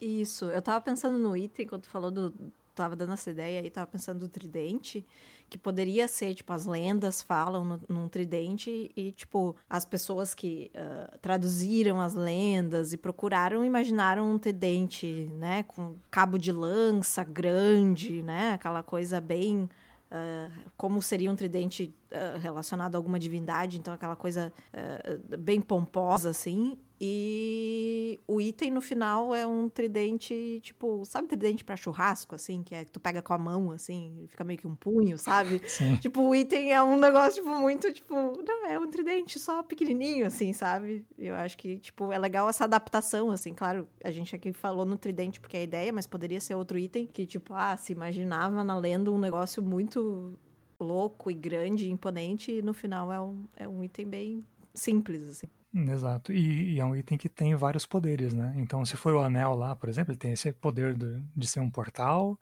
Isso, eu tava pensando no item, quando tu falou do. Tava dando essa ideia aí, tava pensando do tridente, que poderia ser, tipo, as lendas falam no, num tridente e, tipo, as pessoas que ah, traduziram as lendas e procuraram, imaginaram um tridente, né, com cabo de lança grande, né, aquela coisa bem. ah, como seria um tridente ah, relacionado a alguma divindade, então aquela coisa ah, bem pomposa, assim. E o item no final é um tridente, tipo, sabe tridente pra churrasco, assim, que é que tu pega com a mão, assim, fica meio que um punho, sabe? [laughs] Sim. Tipo, o item é um negócio, tipo, muito, tipo, não, é um tridente só pequenininho, assim, sabe? Eu acho que, tipo, é legal essa adaptação, assim, claro, a gente aqui falou no tridente porque é a ideia, mas poderia ser outro item que, tipo, ah, se imaginava na lenda um negócio muito louco e grande, e imponente, e no final é um, é um item bem simples, assim. Exato. E, e é um item que tem vários poderes, né? Então, se for o anel lá, por exemplo, ele tem esse poder de ser um portal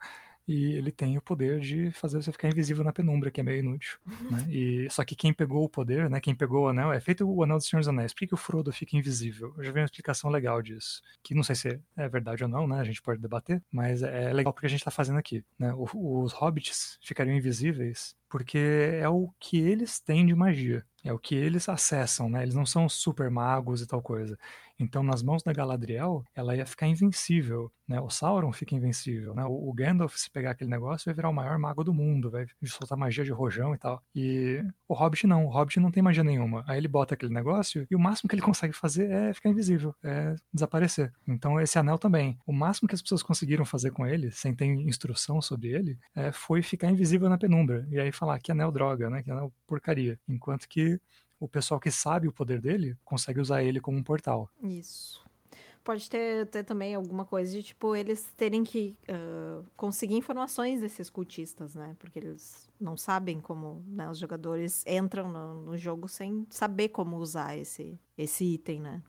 e ele tem o poder de fazer você ficar invisível na penumbra, que é meio inútil, né? E, só que quem pegou o poder, né? Quem pegou o anel, é feito o anel do Senhor dos Anéis. Por que, que o Frodo fica invisível? Eu já vi uma explicação legal disso, que não sei se é verdade ou não, né? A gente pode debater, mas é legal porque a gente tá fazendo aqui, né? O- Os hobbits ficariam invisíveis porque é o que eles têm de magia. É o que eles acessam, né? Eles não são super magos e tal coisa. Então, nas mãos da Galadriel, ela ia ficar invencível, né? O Sauron fica invencível, né? O Gandalf, se pegar aquele negócio, vai virar o maior mago do mundo, vai soltar magia de rojão e tal. E o Hobbit não, o Hobbit não tem magia nenhuma. Aí ele bota aquele negócio e o máximo que ele [laughs] consegue fazer é ficar invisível, é desaparecer. Então, esse anel também. O máximo que as pessoas conseguiram fazer com ele, sem ter instrução sobre ele, é, foi ficar invisível na penumbra. E aí falar que anel droga, né? Que anel porcaria. Enquanto que o pessoal que sabe o poder dele consegue usar ele como um portal. Isso. Pode ter, ter também alguma coisa de, tipo, eles terem que ah, conseguir informações desses cultistas, né? Porque eles não sabem como, né? Os jogadores entram no, no jogo sem saber como usar esse, esse item, né?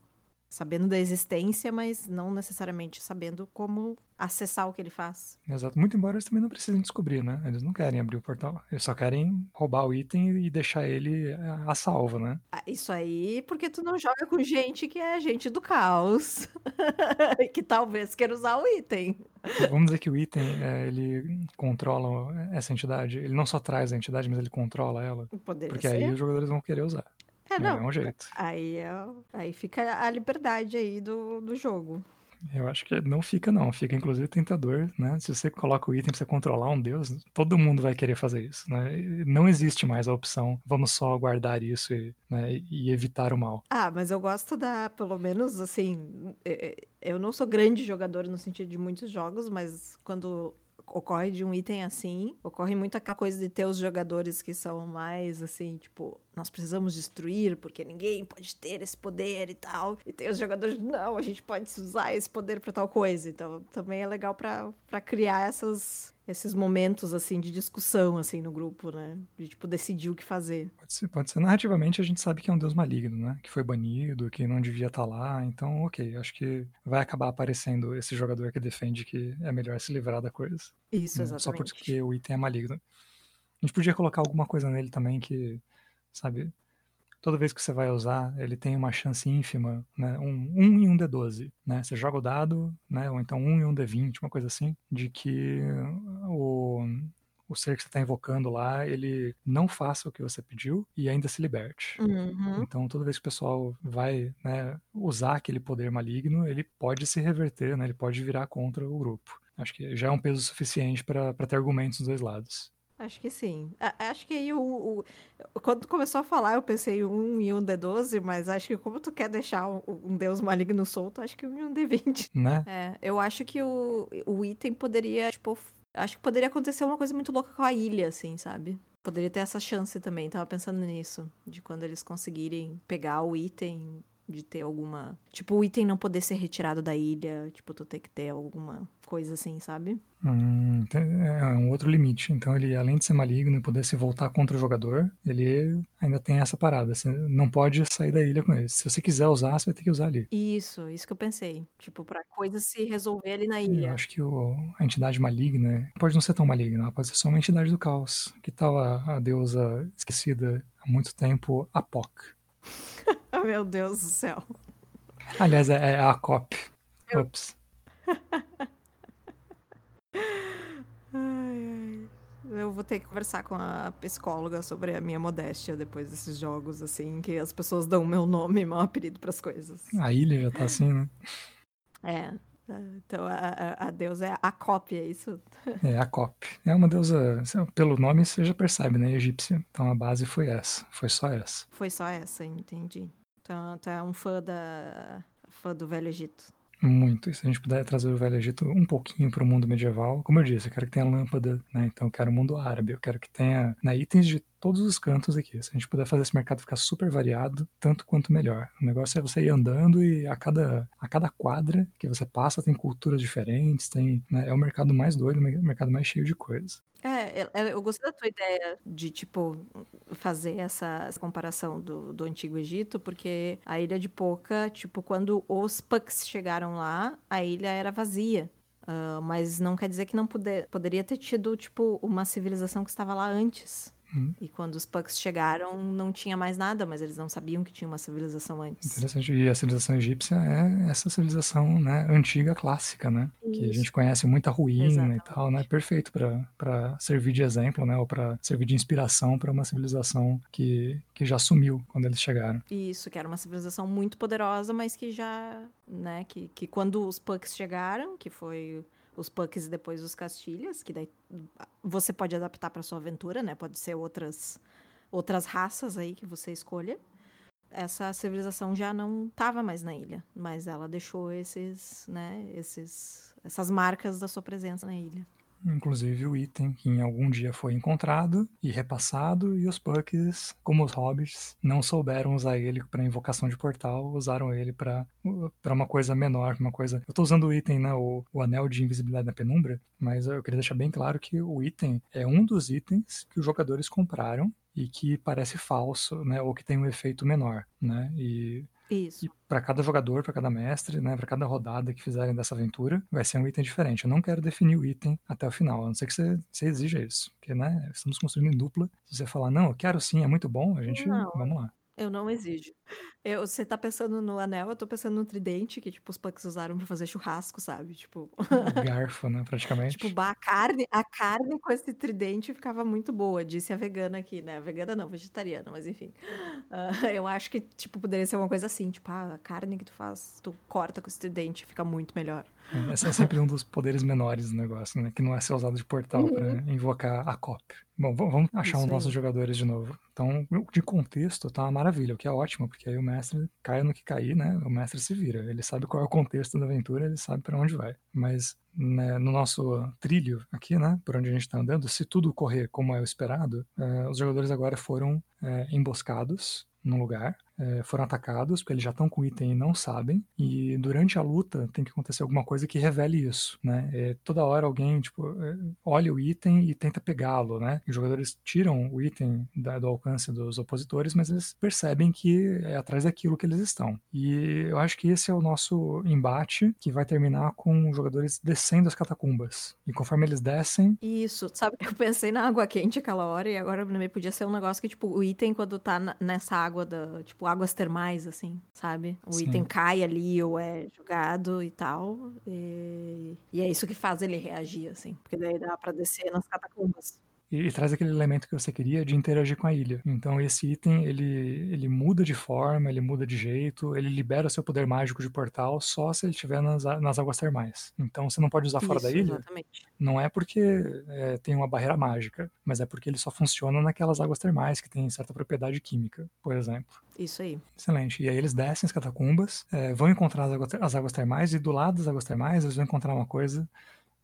Sabendo da existência, mas não necessariamente sabendo como acessar o que ele faz. Exato. Muito embora eles também não precisem descobrir, né? Eles não querem abrir o portal. Eles só querem roubar o item e deixar ele a salvo, né? Ah, isso aí porque tu não joga com gente que é gente do caos. [laughs] que talvez queira usar o item. Vamos dizer que o item, é, ele controla essa entidade. Ele não só traz a entidade, mas ele controla ela. Poderia porque ser. aí os jogadores vão querer usar. É, não. É um jeito. Aí, é- aí fica a liberdade aí do, do jogo. Eu acho que não fica, não. Fica, inclusive, tentador, né? Se você coloca o item pra você controlar um deus, todo mundo vai querer fazer isso, né? Não existe mais a opção, vamos só guardar isso e, né, e evitar o mal. Ah, mas eu gosto da, pelo menos, assim, é- é- eu não sou grande jogador no sentido de muitos jogos, mas quando ocorre de um item assim, ocorre muito aquela coisa de ter os jogadores que são mais, assim, tipo, nós precisamos destruir porque ninguém pode ter esse poder e tal, e tem os jogadores, não, a gente pode usar esse poder pra tal coisa, então também é legal pra criar essas... Esses momentos, assim, de discussão, assim, no grupo, né? De, tipo, decidir o que fazer. Pode ser, pode ser. Narrativamente, a gente sabe que é um deus maligno, né? Que foi banido, que não devia estar lá. Então, ok, acho que vai acabar aparecendo esse jogador que defende que é melhor se livrar da coisa. Isso, né? exatamente. Só porque o item é maligno. A gente podia colocar alguma coisa nele também que, sabe, toda vez que você vai usar, ele tem uma chance ínfima, né? Um, um em um D12, né? Você joga o dado, né? Ou então um em um D20, uma coisa assim, de que o, o ser que você está invocando lá, ele não faça o que você pediu e ainda se liberte. Uhum. Então, toda vez que o pessoal vai né, usar aquele poder maligno, ele pode se reverter, né? Ele pode virar contra o grupo. Acho que já é um peso suficiente para ter argumentos dos dois lados. Acho que sim. A- Acho que aí o, o- quando tu começou a falar, eu pensei um e um D12, mas acho que como tu quer deixar um, um deus maligno solto, acho que um e um D20. [laughs] Né? É, eu acho que o, o item poderia, tipo, acho que poderia acontecer uma coisa muito louca com a ilha, assim, sabe? Poderia ter essa chance também, tava pensando nisso, de quando eles conseguirem pegar o item, de ter alguma. Tipo, o item não poder ser retirado da ilha, tipo, tu ter que ter alguma coisa assim, sabe? Hum, então é um outro limite. Então, ele, além de ser maligno e poder se voltar contra o jogador, ele ainda tem essa parada. Você não pode sair da ilha com ele. Se você quiser usar, você vai ter que usar ali. Isso, isso que eu pensei. Tipo, pra coisa se resolver ali na Eu ilha. acho que o- a entidade maligna pode não ser tão maligna, ela pode ser só uma entidade do caos. Que tal a, a deusa esquecida há muito tempo, Apok? [laughs] Meu Deus do céu. Aliás, é, é a COP. Ai, ai. Eu vou ter que conversar com a psicóloga sobre a minha modéstia depois desses jogos, assim, que as pessoas dão o meu nome e meu apelido pras coisas. A ilha já tá assim, né? É. Então a, a, deusa é a cópia, é isso? É a COP. É uma deusa, pelo nome você já percebe, né? Egípcia. Então a base foi essa. Foi só essa. Foi só essa, entendi. Então é um fã da. fã do Velho Egito. Muito. E se a gente puder trazer o Velho Egito um pouquinho para o mundo medieval, como eu disse, eu quero que tenha lâmpada, né? Então eu quero o mundo árabe, eu quero que tenha né, itens de todos os cantos aqui. Se a gente puder fazer esse mercado ficar super variado, tanto quanto melhor. O negócio é você ir andando e a cada, a cada quadra que você passa tem culturas diferentes, tem, né, é o mercado mais doido, o mercado mais cheio de coisas. É, eu- eu gostei da tua ideia de, tipo, fazer essa, essa comparação do, do Antigo Egito, porque a Ilha de Poca, tipo, quando os Pucks chegaram lá, a ilha era vazia. Ah, mas não quer dizer que não poderia ter tido, tipo, uma civilização que estava lá antes. Hum. E quando os Pucks chegaram, não tinha mais nada, mas eles não sabiam que tinha uma civilização antes. Interessante. E a civilização egípcia é essa civilização né, antiga, clássica, né? Que a gente Isso. conhece muita ruína Exatamente. e tal, né? Perfeito para servir de exemplo, né? Ou para servir de inspiração para uma civilização que, que já sumiu quando eles chegaram. Isso, que era uma civilização muito poderosa, mas que já, né, que, que quando os Pucks chegaram, que foi os Pucks e depois os Castilhas, que daí você pode adaptar para sua aventura, né? Pode ser outras outras raças aí que você escolha. Essa civilização já não estava mais na ilha, mas ela deixou esses, né, esses essas marcas da sua presença na ilha. Inclusive o item que em algum dia foi encontrado e repassado, e os Pucks, como os hobbits, não souberam usar ele para invocação de portal, usaram ele para uma coisa menor, uma coisa. Eu tô usando o item, né, o, o anel de invisibilidade na penumbra, mas eu queria deixar bem claro que o item é um dos itens que os jogadores compraram e que parece falso, né, ou que tem um efeito menor, né? E Isso. Para cada jogador, para cada mestre, né, para cada rodada que fizerem dessa aventura, vai ser um item diferente. Eu não quero definir o item até o final, a não ser que você, você exija isso. Porque, né, estamos construindo em dupla. Se você falar, não, eu quero sim, é muito bom, a gente, Não. vamos lá. Eu não exijo. Eu, você tá pensando no anel, eu tô pensando no tridente, que, tipo, os punks usaram pra fazer churrasco, sabe? Tipo, [laughs] Garfo, né, praticamente. tipo, a carne, a carne com esse tridente ficava muito boa, disse a vegana aqui, né? Vegana não, vegetariana, mas enfim. Ah, eu acho que, tipo, poderia ser uma coisa assim, tipo, ah, a carne que tu faz, tu corta com esse tridente, fica muito melhor. Esse é sempre um dos poderes menores do negócio, né? Que não é ser usado de portal Uhum. para invocar a cop. Bom, vamos achar os nossos aí. jogadores de novo. Então, de contexto, tá uma maravilha, o que é ótimo, porque aí o mestre cai no que cair, né? O mestre se vira. Ele sabe qual é o contexto da aventura, ele sabe para onde vai. Mas né, no nosso trilho aqui, né? Por onde a gente está andando, se tudo correr como é o esperado, eh, os jogadores agora foram eh, emboscados num lugar, eh, foram atacados, porque eles já estão com o item e não sabem, e durante a luta tem que acontecer alguma coisa que revele isso, né? É, toda hora alguém, tipo, é, olha o item e tenta pegá-lo, né? Os jogadores tiram o item da- do alcance dos opositores, mas eles percebem que é atrás daquilo que eles estão. E eu acho que esse é o nosso embate, que vai terminar com os jogadores descendo as catacumbas. E conforme eles descem, Isso, sabe? Eu pensei na água quente aquela hora e agora podia ser um negócio que, tipo, o item quando tá nessa água da, tipo, águas termais, assim, sabe? O Sim. item cai ali ou é jogado e tal. E, e é isso que faz ele reagir, assim. Porque daí dá pra descer nas catacumbas. E, e traz aquele elemento que você queria de interagir com a ilha. Então esse item ele, ele muda de forma, ele muda de jeito, ele libera seu poder mágico de portal só se ele estiver nas, nas águas termais. Então você não pode usar fora da Isso, ilha, exatamente. não é porque é, tem uma barreira mágica, mas é porque ele só funciona naquelas águas termais que tem certa propriedade química, por exemplo. Isso aí. Excelente. E aí eles descem as catacumbas, é, vão encontrar as águas, as águas termais e do lado das águas termais eles vão encontrar uma coisa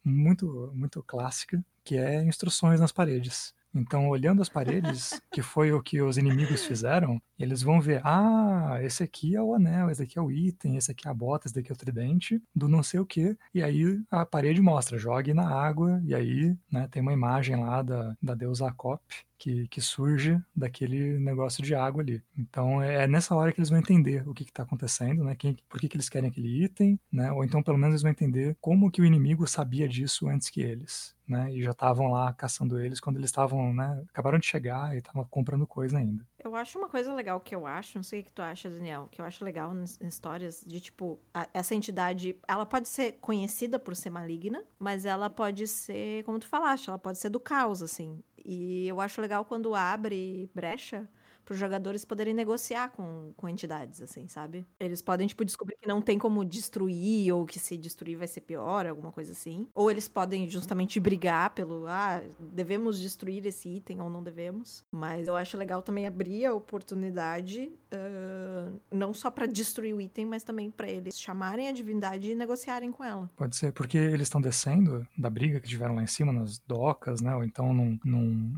muito muito clássica, que é instruções nas paredes. Então, olhando as paredes, [laughs] que foi o que os inimigos fizeram, eles vão ver, ah, esse aqui é o anel, esse aqui é o item, esse aqui é a bota, esse daqui é o tridente, do não sei o que. E aí a parede mostra, jogue na água, e aí né, tem uma imagem lá da, da deusa Akop, que, que surge daquele negócio de água ali. Então é nessa hora que eles vão entender o que está acontecendo, né? Quem, por que, que eles querem aquele item, né? Ou então pelo menos eles vão entender como que o inimigo sabia disso antes que eles, né? E já estavam lá caçando eles quando eles estavam, né? Acabaram de chegar e estavam comprando coisa ainda. Eu acho uma coisa legal que eu acho, não sei o que tu acha, Daniel, que eu acho legal nas histórias de tipo, a- essa entidade, ela pode ser conhecida por ser maligna, mas ela pode ser, como tu falaste, ela pode ser do caos, assim. E eu acho legal quando abre brecha os jogadores poderem negociar com, com entidades, assim, sabe? Eles podem, tipo, descobrir que não tem como destruir, ou que se destruir vai ser pior, alguma coisa assim. Ou eles podem justamente brigar pelo, ah, devemos destruir esse item ou não devemos. Mas eu acho legal também abrir a oportunidade, ah, não só para destruir o item, mas também para eles chamarem a divindade e negociarem com ela. Pode ser porque eles estão descendo da briga que tiveram lá em cima, nas docas, né? Ou então num, num-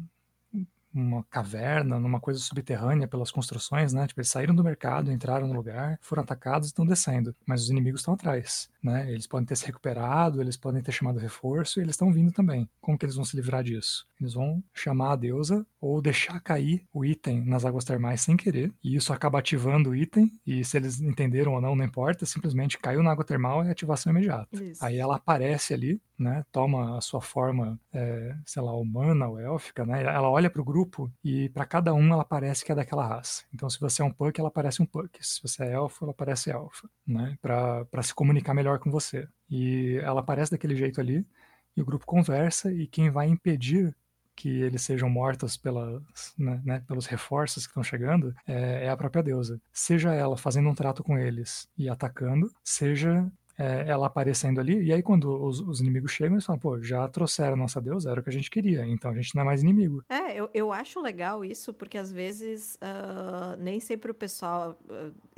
numa caverna, numa coisa subterrânea pelas construções, né? Tipo, eles saíram do mercado, entraram no lugar, foram atacados e estão descendo. Mas os inimigos estão atrás, né? Eles podem ter se recuperado, eles podem ter chamado reforço e eles estão vindo também. Como que eles vão se livrar disso? Eles vão chamar a deusa ou deixar cair o item nas águas termais sem querer, e isso acaba ativando o item, e se eles entenderam ou não, não importa, simplesmente caiu na água termal é ativação imediata. Isso. Aí ela aparece ali, né? Toma a sua forma, é, sei lá, humana ou élfica, né? Ela olha pro grupo e para cada um ela parece que é daquela raça. Então, se você é um punk, ela parece um punk. Se você é elfo, ela parece elfa, né? Para se comunicar melhor com você. E ela aparece daquele jeito ali, e o grupo conversa, e quem vai impedir que eles sejam mortos pelas, né, né, pelos reforços que estão chegando é, é a própria deusa. Seja ela fazendo um trato com eles e atacando, seja é, ela aparecendo ali, e aí quando os, os inimigos chegam, eles falam, pô, já trouxeram nossa deusa, era o que a gente queria, então a gente não é mais inimigo. É, eu, eu acho legal isso, porque às vezes ah, nem sempre o pessoal.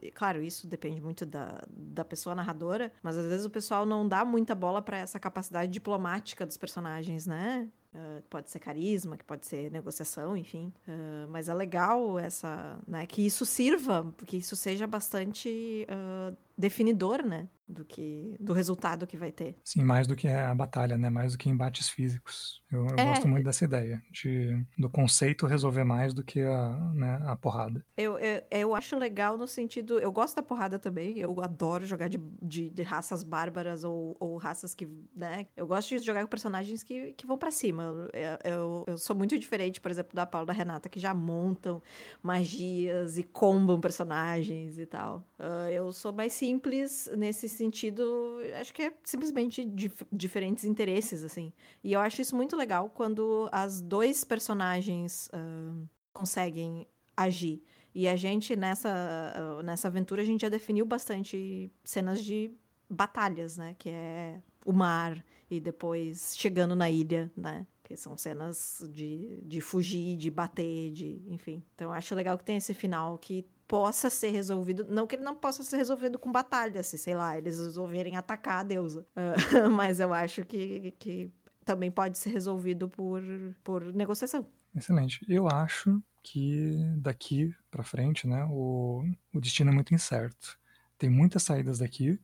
e claro, isso depende muito da, da pessoa narradora, mas às vezes o pessoal não dá muita bola pra essa capacidade diplomática dos personagens, né? Ah, pode ser carisma, que pode ser negociação, enfim. Ah, mas é legal essa, né? Que isso sirva, que isso seja bastante ah, definidor, né? Do que do resultado que vai ter. Sim, mais do que a batalha, né? Mais do que embates físicos. Eu, eu É. gosto muito dessa ideia, de, do conceito resolver mais do que a, né, a porrada. Eu, eu, eu acho legal no sentido. Eu gosto da porrada também. Eu adoro jogar de, de, de raças bárbaras ou, ou raças que. né? Eu gosto de jogar com personagens que, que vão pra cima. Eu, eu, eu sou muito diferente, por exemplo, da Paula e da Renata, que já montam magias e combam personagens e tal. Ah, eu sou mais simples nesse sentido. Acho que é simplesmente dif- diferentes interesses, assim. E eu acho isso muito legal quando as dois personagens ah, conseguem agir. E a gente, nessa, ah, nessa aventura, a gente já definiu bastante cenas de batalhas, né? Que é o mar e depois chegando na ilha, né? Que são cenas de, de fugir, de bater, de... Enfim. Então, acho legal que tem esse final que possa ser resolvido. Não que ele não possa ser resolvido com batalha, se, sei lá, eles resolverem atacar a deusa. Ah, [laughs] mas eu acho que, que também pode ser resolvido por, por negociação. Excelente. Eu acho que daqui pra frente, né, o, o destino é muito incerto. Tem muitas saídas daqui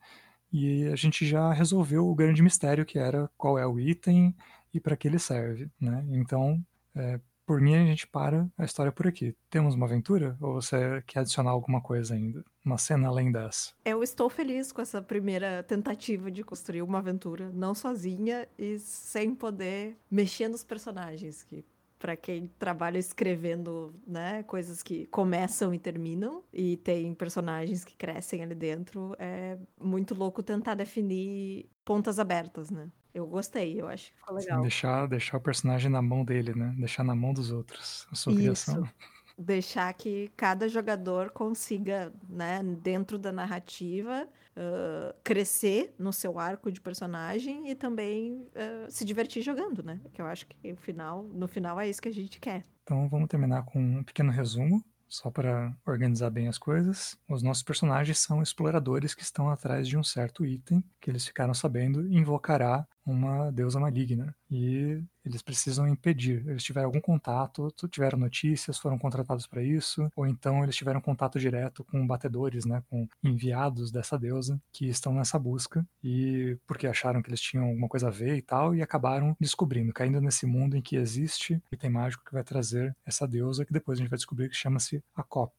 e a gente já resolveu o grande mistério que era qual é o item e para que ele serve, né? Então, é, por mim a gente para a história por aqui. Temos uma aventura ou você quer adicionar alguma coisa ainda? Uma cena além dessa? Eu estou feliz com essa primeira tentativa de construir uma aventura, não sozinha e sem poder mexer nos personagens, que para quem trabalha escrevendo, né, coisas que começam e terminam e tem personagens que crescem ali dentro, é muito louco tentar definir pontas abertas, né? Eu gostei, eu acho que ficou legal. deixar, deixar o personagem na mão dele, né? Deixar na mão dos outros a sua criação. Isso. Deixar que cada jogador consiga, né, dentro da narrativa, ah, crescer no seu arco de personagem e também ah, se divertir jogando, né? Que eu acho que o final, no final é isso que a gente quer. Então vamos terminar com um pequeno resumo, só para organizar bem as coisas. Os nossos personagens são exploradores que estão atrás de um certo item que eles ficaram sabendo invocará uma deusa maligna. E eles precisam impedir. Eles tiveram algum contato, tiveram notícias, foram contratados para isso, ou então eles tiveram contato direto com batedores, né, com enviados dessa deusa que estão nessa busca e porque acharam que eles tinham alguma coisa a ver e tal e acabaram descobrindo, caindo nesse mundo em que existe item mágico que vai trazer essa deusa que depois a gente vai descobrir que chama-se Akop.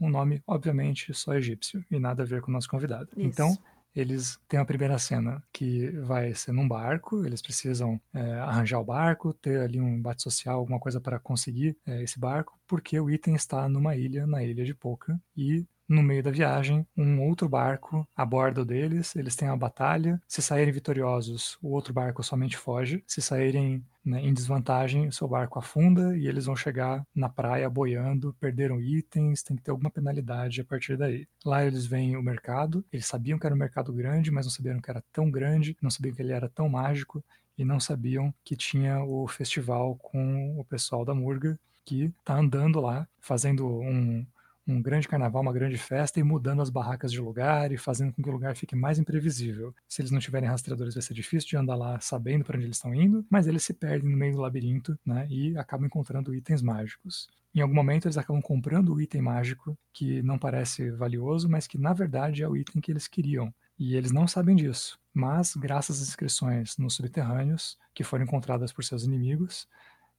Um nome, obviamente, só egípcio e nada a ver com o nosso convidado. Isso. Então, eles têm a primeira cena que vai ser num barco, eles precisam é, arranjar o barco, ter ali um embate social, alguma coisa para conseguir é, esse barco, porque o item está numa ilha, na ilha de Poca, e no meio da viagem, um outro barco aborda o deles, eles têm uma batalha, se saírem vitoriosos, o outro barco somente foge, se saírem né, em desvantagem, o seu barco afunda e eles vão chegar na praia boiando, perderam itens, tem que ter alguma penalidade a partir daí. Lá eles veem o mercado, eles sabiam que era um mercado grande, mas não sabiam que era tão grande, não sabiam que ele era tão mágico e não sabiam que tinha o festival com o pessoal da Murga que tá andando lá, fazendo um, um grande carnaval, uma grande festa e mudando as barracas de lugar e fazendo com que o lugar fique mais imprevisível. Se eles não tiverem rastreadores, vai ser difícil de andar lá sabendo para onde eles estão indo, mas eles se perdem no meio do labirinto, né, e acabam encontrando itens mágicos. Em algum momento eles acabam comprando o item mágico que não parece valioso, mas que na verdade é o item que eles queriam. E eles não sabem disso. Mas, graças às inscrições nos subterrâneos, que foram encontradas por seus inimigos,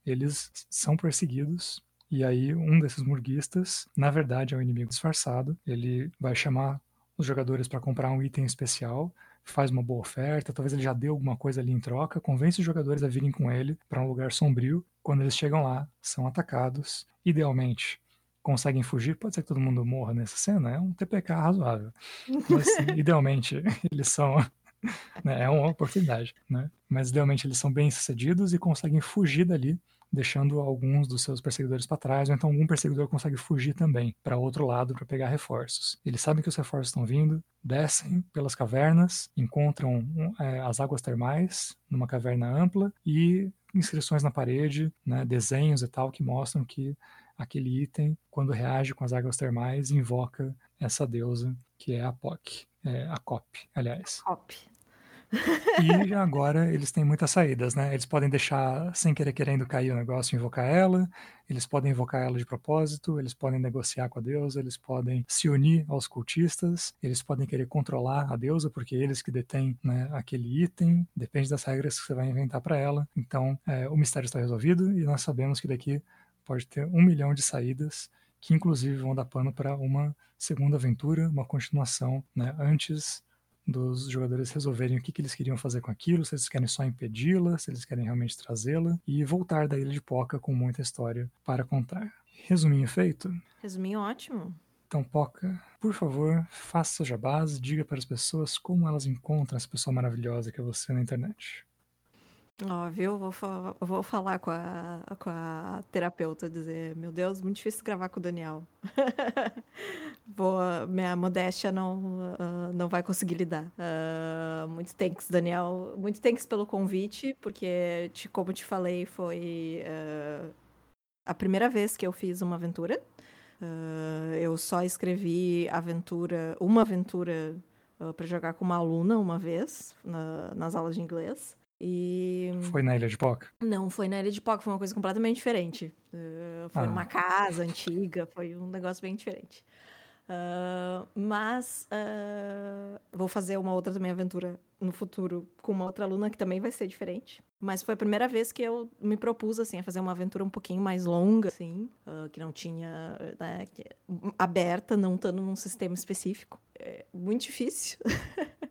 eles são perseguidos e aí, um desses murguistas, na verdade, é um inimigo disfarçado. Ele vai chamar os jogadores para comprar um item especial, faz uma boa oferta, talvez ele já dê alguma coisa ali em troca, convence os jogadores a virem com ele para um lugar sombrio. Quando eles chegam lá, são atacados. Idealmente, conseguem fugir. Pode ser que todo mundo morra nessa cena, é um TPK razoável. Mas, [laughs] idealmente, eles são. né, é uma oportunidade, né? Mas idealmente eles são bem sucedidos e conseguem fugir dali deixando alguns dos seus perseguidores para trás, ou então algum perseguidor consegue fugir também para outro lado para pegar reforços. Eles sabem que os reforços estão vindo, descem pelas cavernas, encontram é, as águas termais numa caverna ampla e inscrições na parede, né, desenhos e tal que mostram que aquele item, quando reage com as águas termais, invoca essa deusa que é a POC, é, a COP, aliás. Cop. E agora eles têm muitas saídas, né? Eles podem deixar sem querer querendo cair o negócio invocar ela, eles podem invocar ela de propósito, eles podem negociar com a deusa, eles podem se unir aos cultistas, eles podem querer controlar a deusa, porque eles que detêm né, aquele item, depende das regras que você vai inventar para ela. Então, é, o mistério está resolvido e nós sabemos que daqui pode ter um milhão de saídas, que inclusive vão dar pano para uma segunda aventura, uma continuação, né, antes dos jogadores resolverem o que, que eles queriam fazer com aquilo, se eles querem só impedi-la, se eles querem realmente trazê-la, e voltar da Ilha de Poca com muita história para contar. Resuminho feito? Resuminho ótimo. Então, Poca, por favor, faça jabás, diga para as pessoas como elas encontram essa pessoa maravilhosa que é você na internet. Ó, viu? Vou, fa vou falar com a, com a terapeuta, dizer, meu Deus, muito difícil gravar com o Daniel. [laughs] vou, minha modéstia não, uh, não vai conseguir lidar. Uh, muito thanks, Daniel. Muito thanks pelo convite, porque, te, como te falei, foi uh, a primeira vez que eu fiz uma aventura. eu só escrevi aventura, uma aventura para jogar com uma aluna uma vez, na, nas aulas de inglês. E... Foi na Ilha de Poca? Não, foi na Ilha de Poca, foi uma coisa completamente diferente. Uh, foi ah. numa casa antiga, foi um negócio bem diferente. Uh, mas uh, vou fazer uma outra também aventura no futuro com uma outra aluna que também vai ser diferente. Mas foi a primeira vez que eu me propus assim a fazer uma aventura um pouquinho mais longa, assim, uh, que não tinha né, aberta, não estando num sistema específico. É muito difícil. [laughs]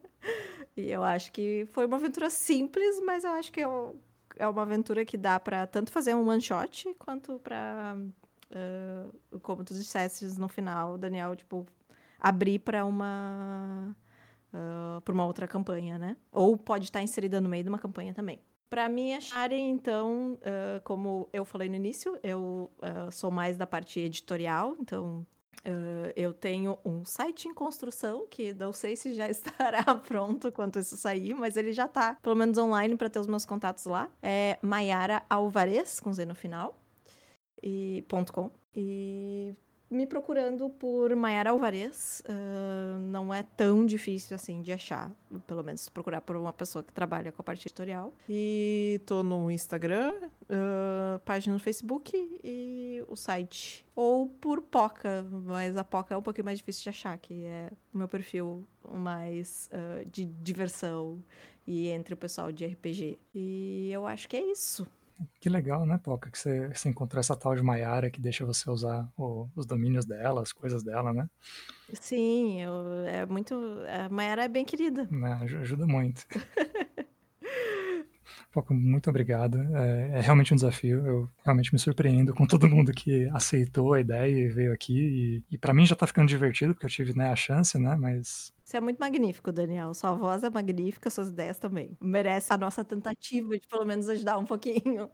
E eu acho que foi uma aventura simples, mas eu acho que é uma aventura que dá para tanto fazer um one shot quanto para uh, como tu disseste no final, Daniel, tipo, abrir para uma uh, para uma outra campanha, né? Ou pode estar inserida no meio de uma campanha também. Para mim acharem, então, uh, como eu falei no início, eu uh, sou mais da parte editorial, então Uh, eu tenho um site em construção que não sei se já [laughs] estará pronto quando isso sair, mas ele já está, pelo menos online, para ter os meus contatos lá. É Maiara Alvarez, com Z no final, e ponto .com. E me procurando por Mayara Alvarez uh, não é tão difícil assim de achar, pelo menos procurar por uma pessoa que trabalha com a parte editorial. E tô no Instagram, uh, página no Facebook e o site. Ou por Poca, mas a Poca é um pouquinho mais difícil de achar, que é o meu perfil mais uh, de diversão e entre o pessoal de RPG. E eu acho que é isso. Que legal, né, Poca, que você, você encontrou essa tal de Maiara que deixa você usar o, os domínios dela, as coisas dela, né? Sim, eu, é muito. A Maiara é bem querida. Né, ajuda muito. [laughs] Poca, muito obrigado. É, é, realmente um desafio. Eu realmente me surpreendo com todo mundo que aceitou a ideia e veio aqui. E, e para mim já tá ficando divertido, porque eu tive né, a chance, né? Mas você é muito magnífico, Daniel. Sua voz é magnífica, suas ideias também. Merece a nossa tentativa de pelo menos ajudar um pouquinho.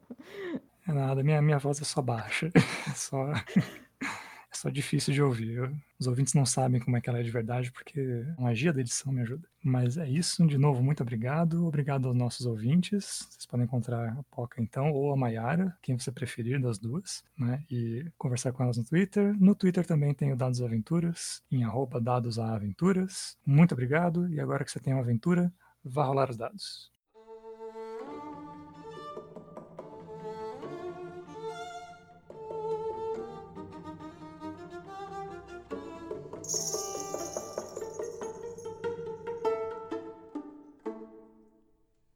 É nada, minha, minha voz é só baixa. [laughs] só só difícil de ouvir. Os ouvintes não sabem como é que ela é de verdade, porque a magia da edição me ajuda. Mas é isso, de novo, muito obrigado. Obrigado aos nossos ouvintes. Vocês podem encontrar a Poca, então, ou a Mayara, quem você preferir das duas, né? E conversar com elas no Twitter. No Twitter também tem o Dados Aventuras, em arroba dados a aventuras. Muito obrigado, e agora que você tem uma aventura, vá rolar os dados.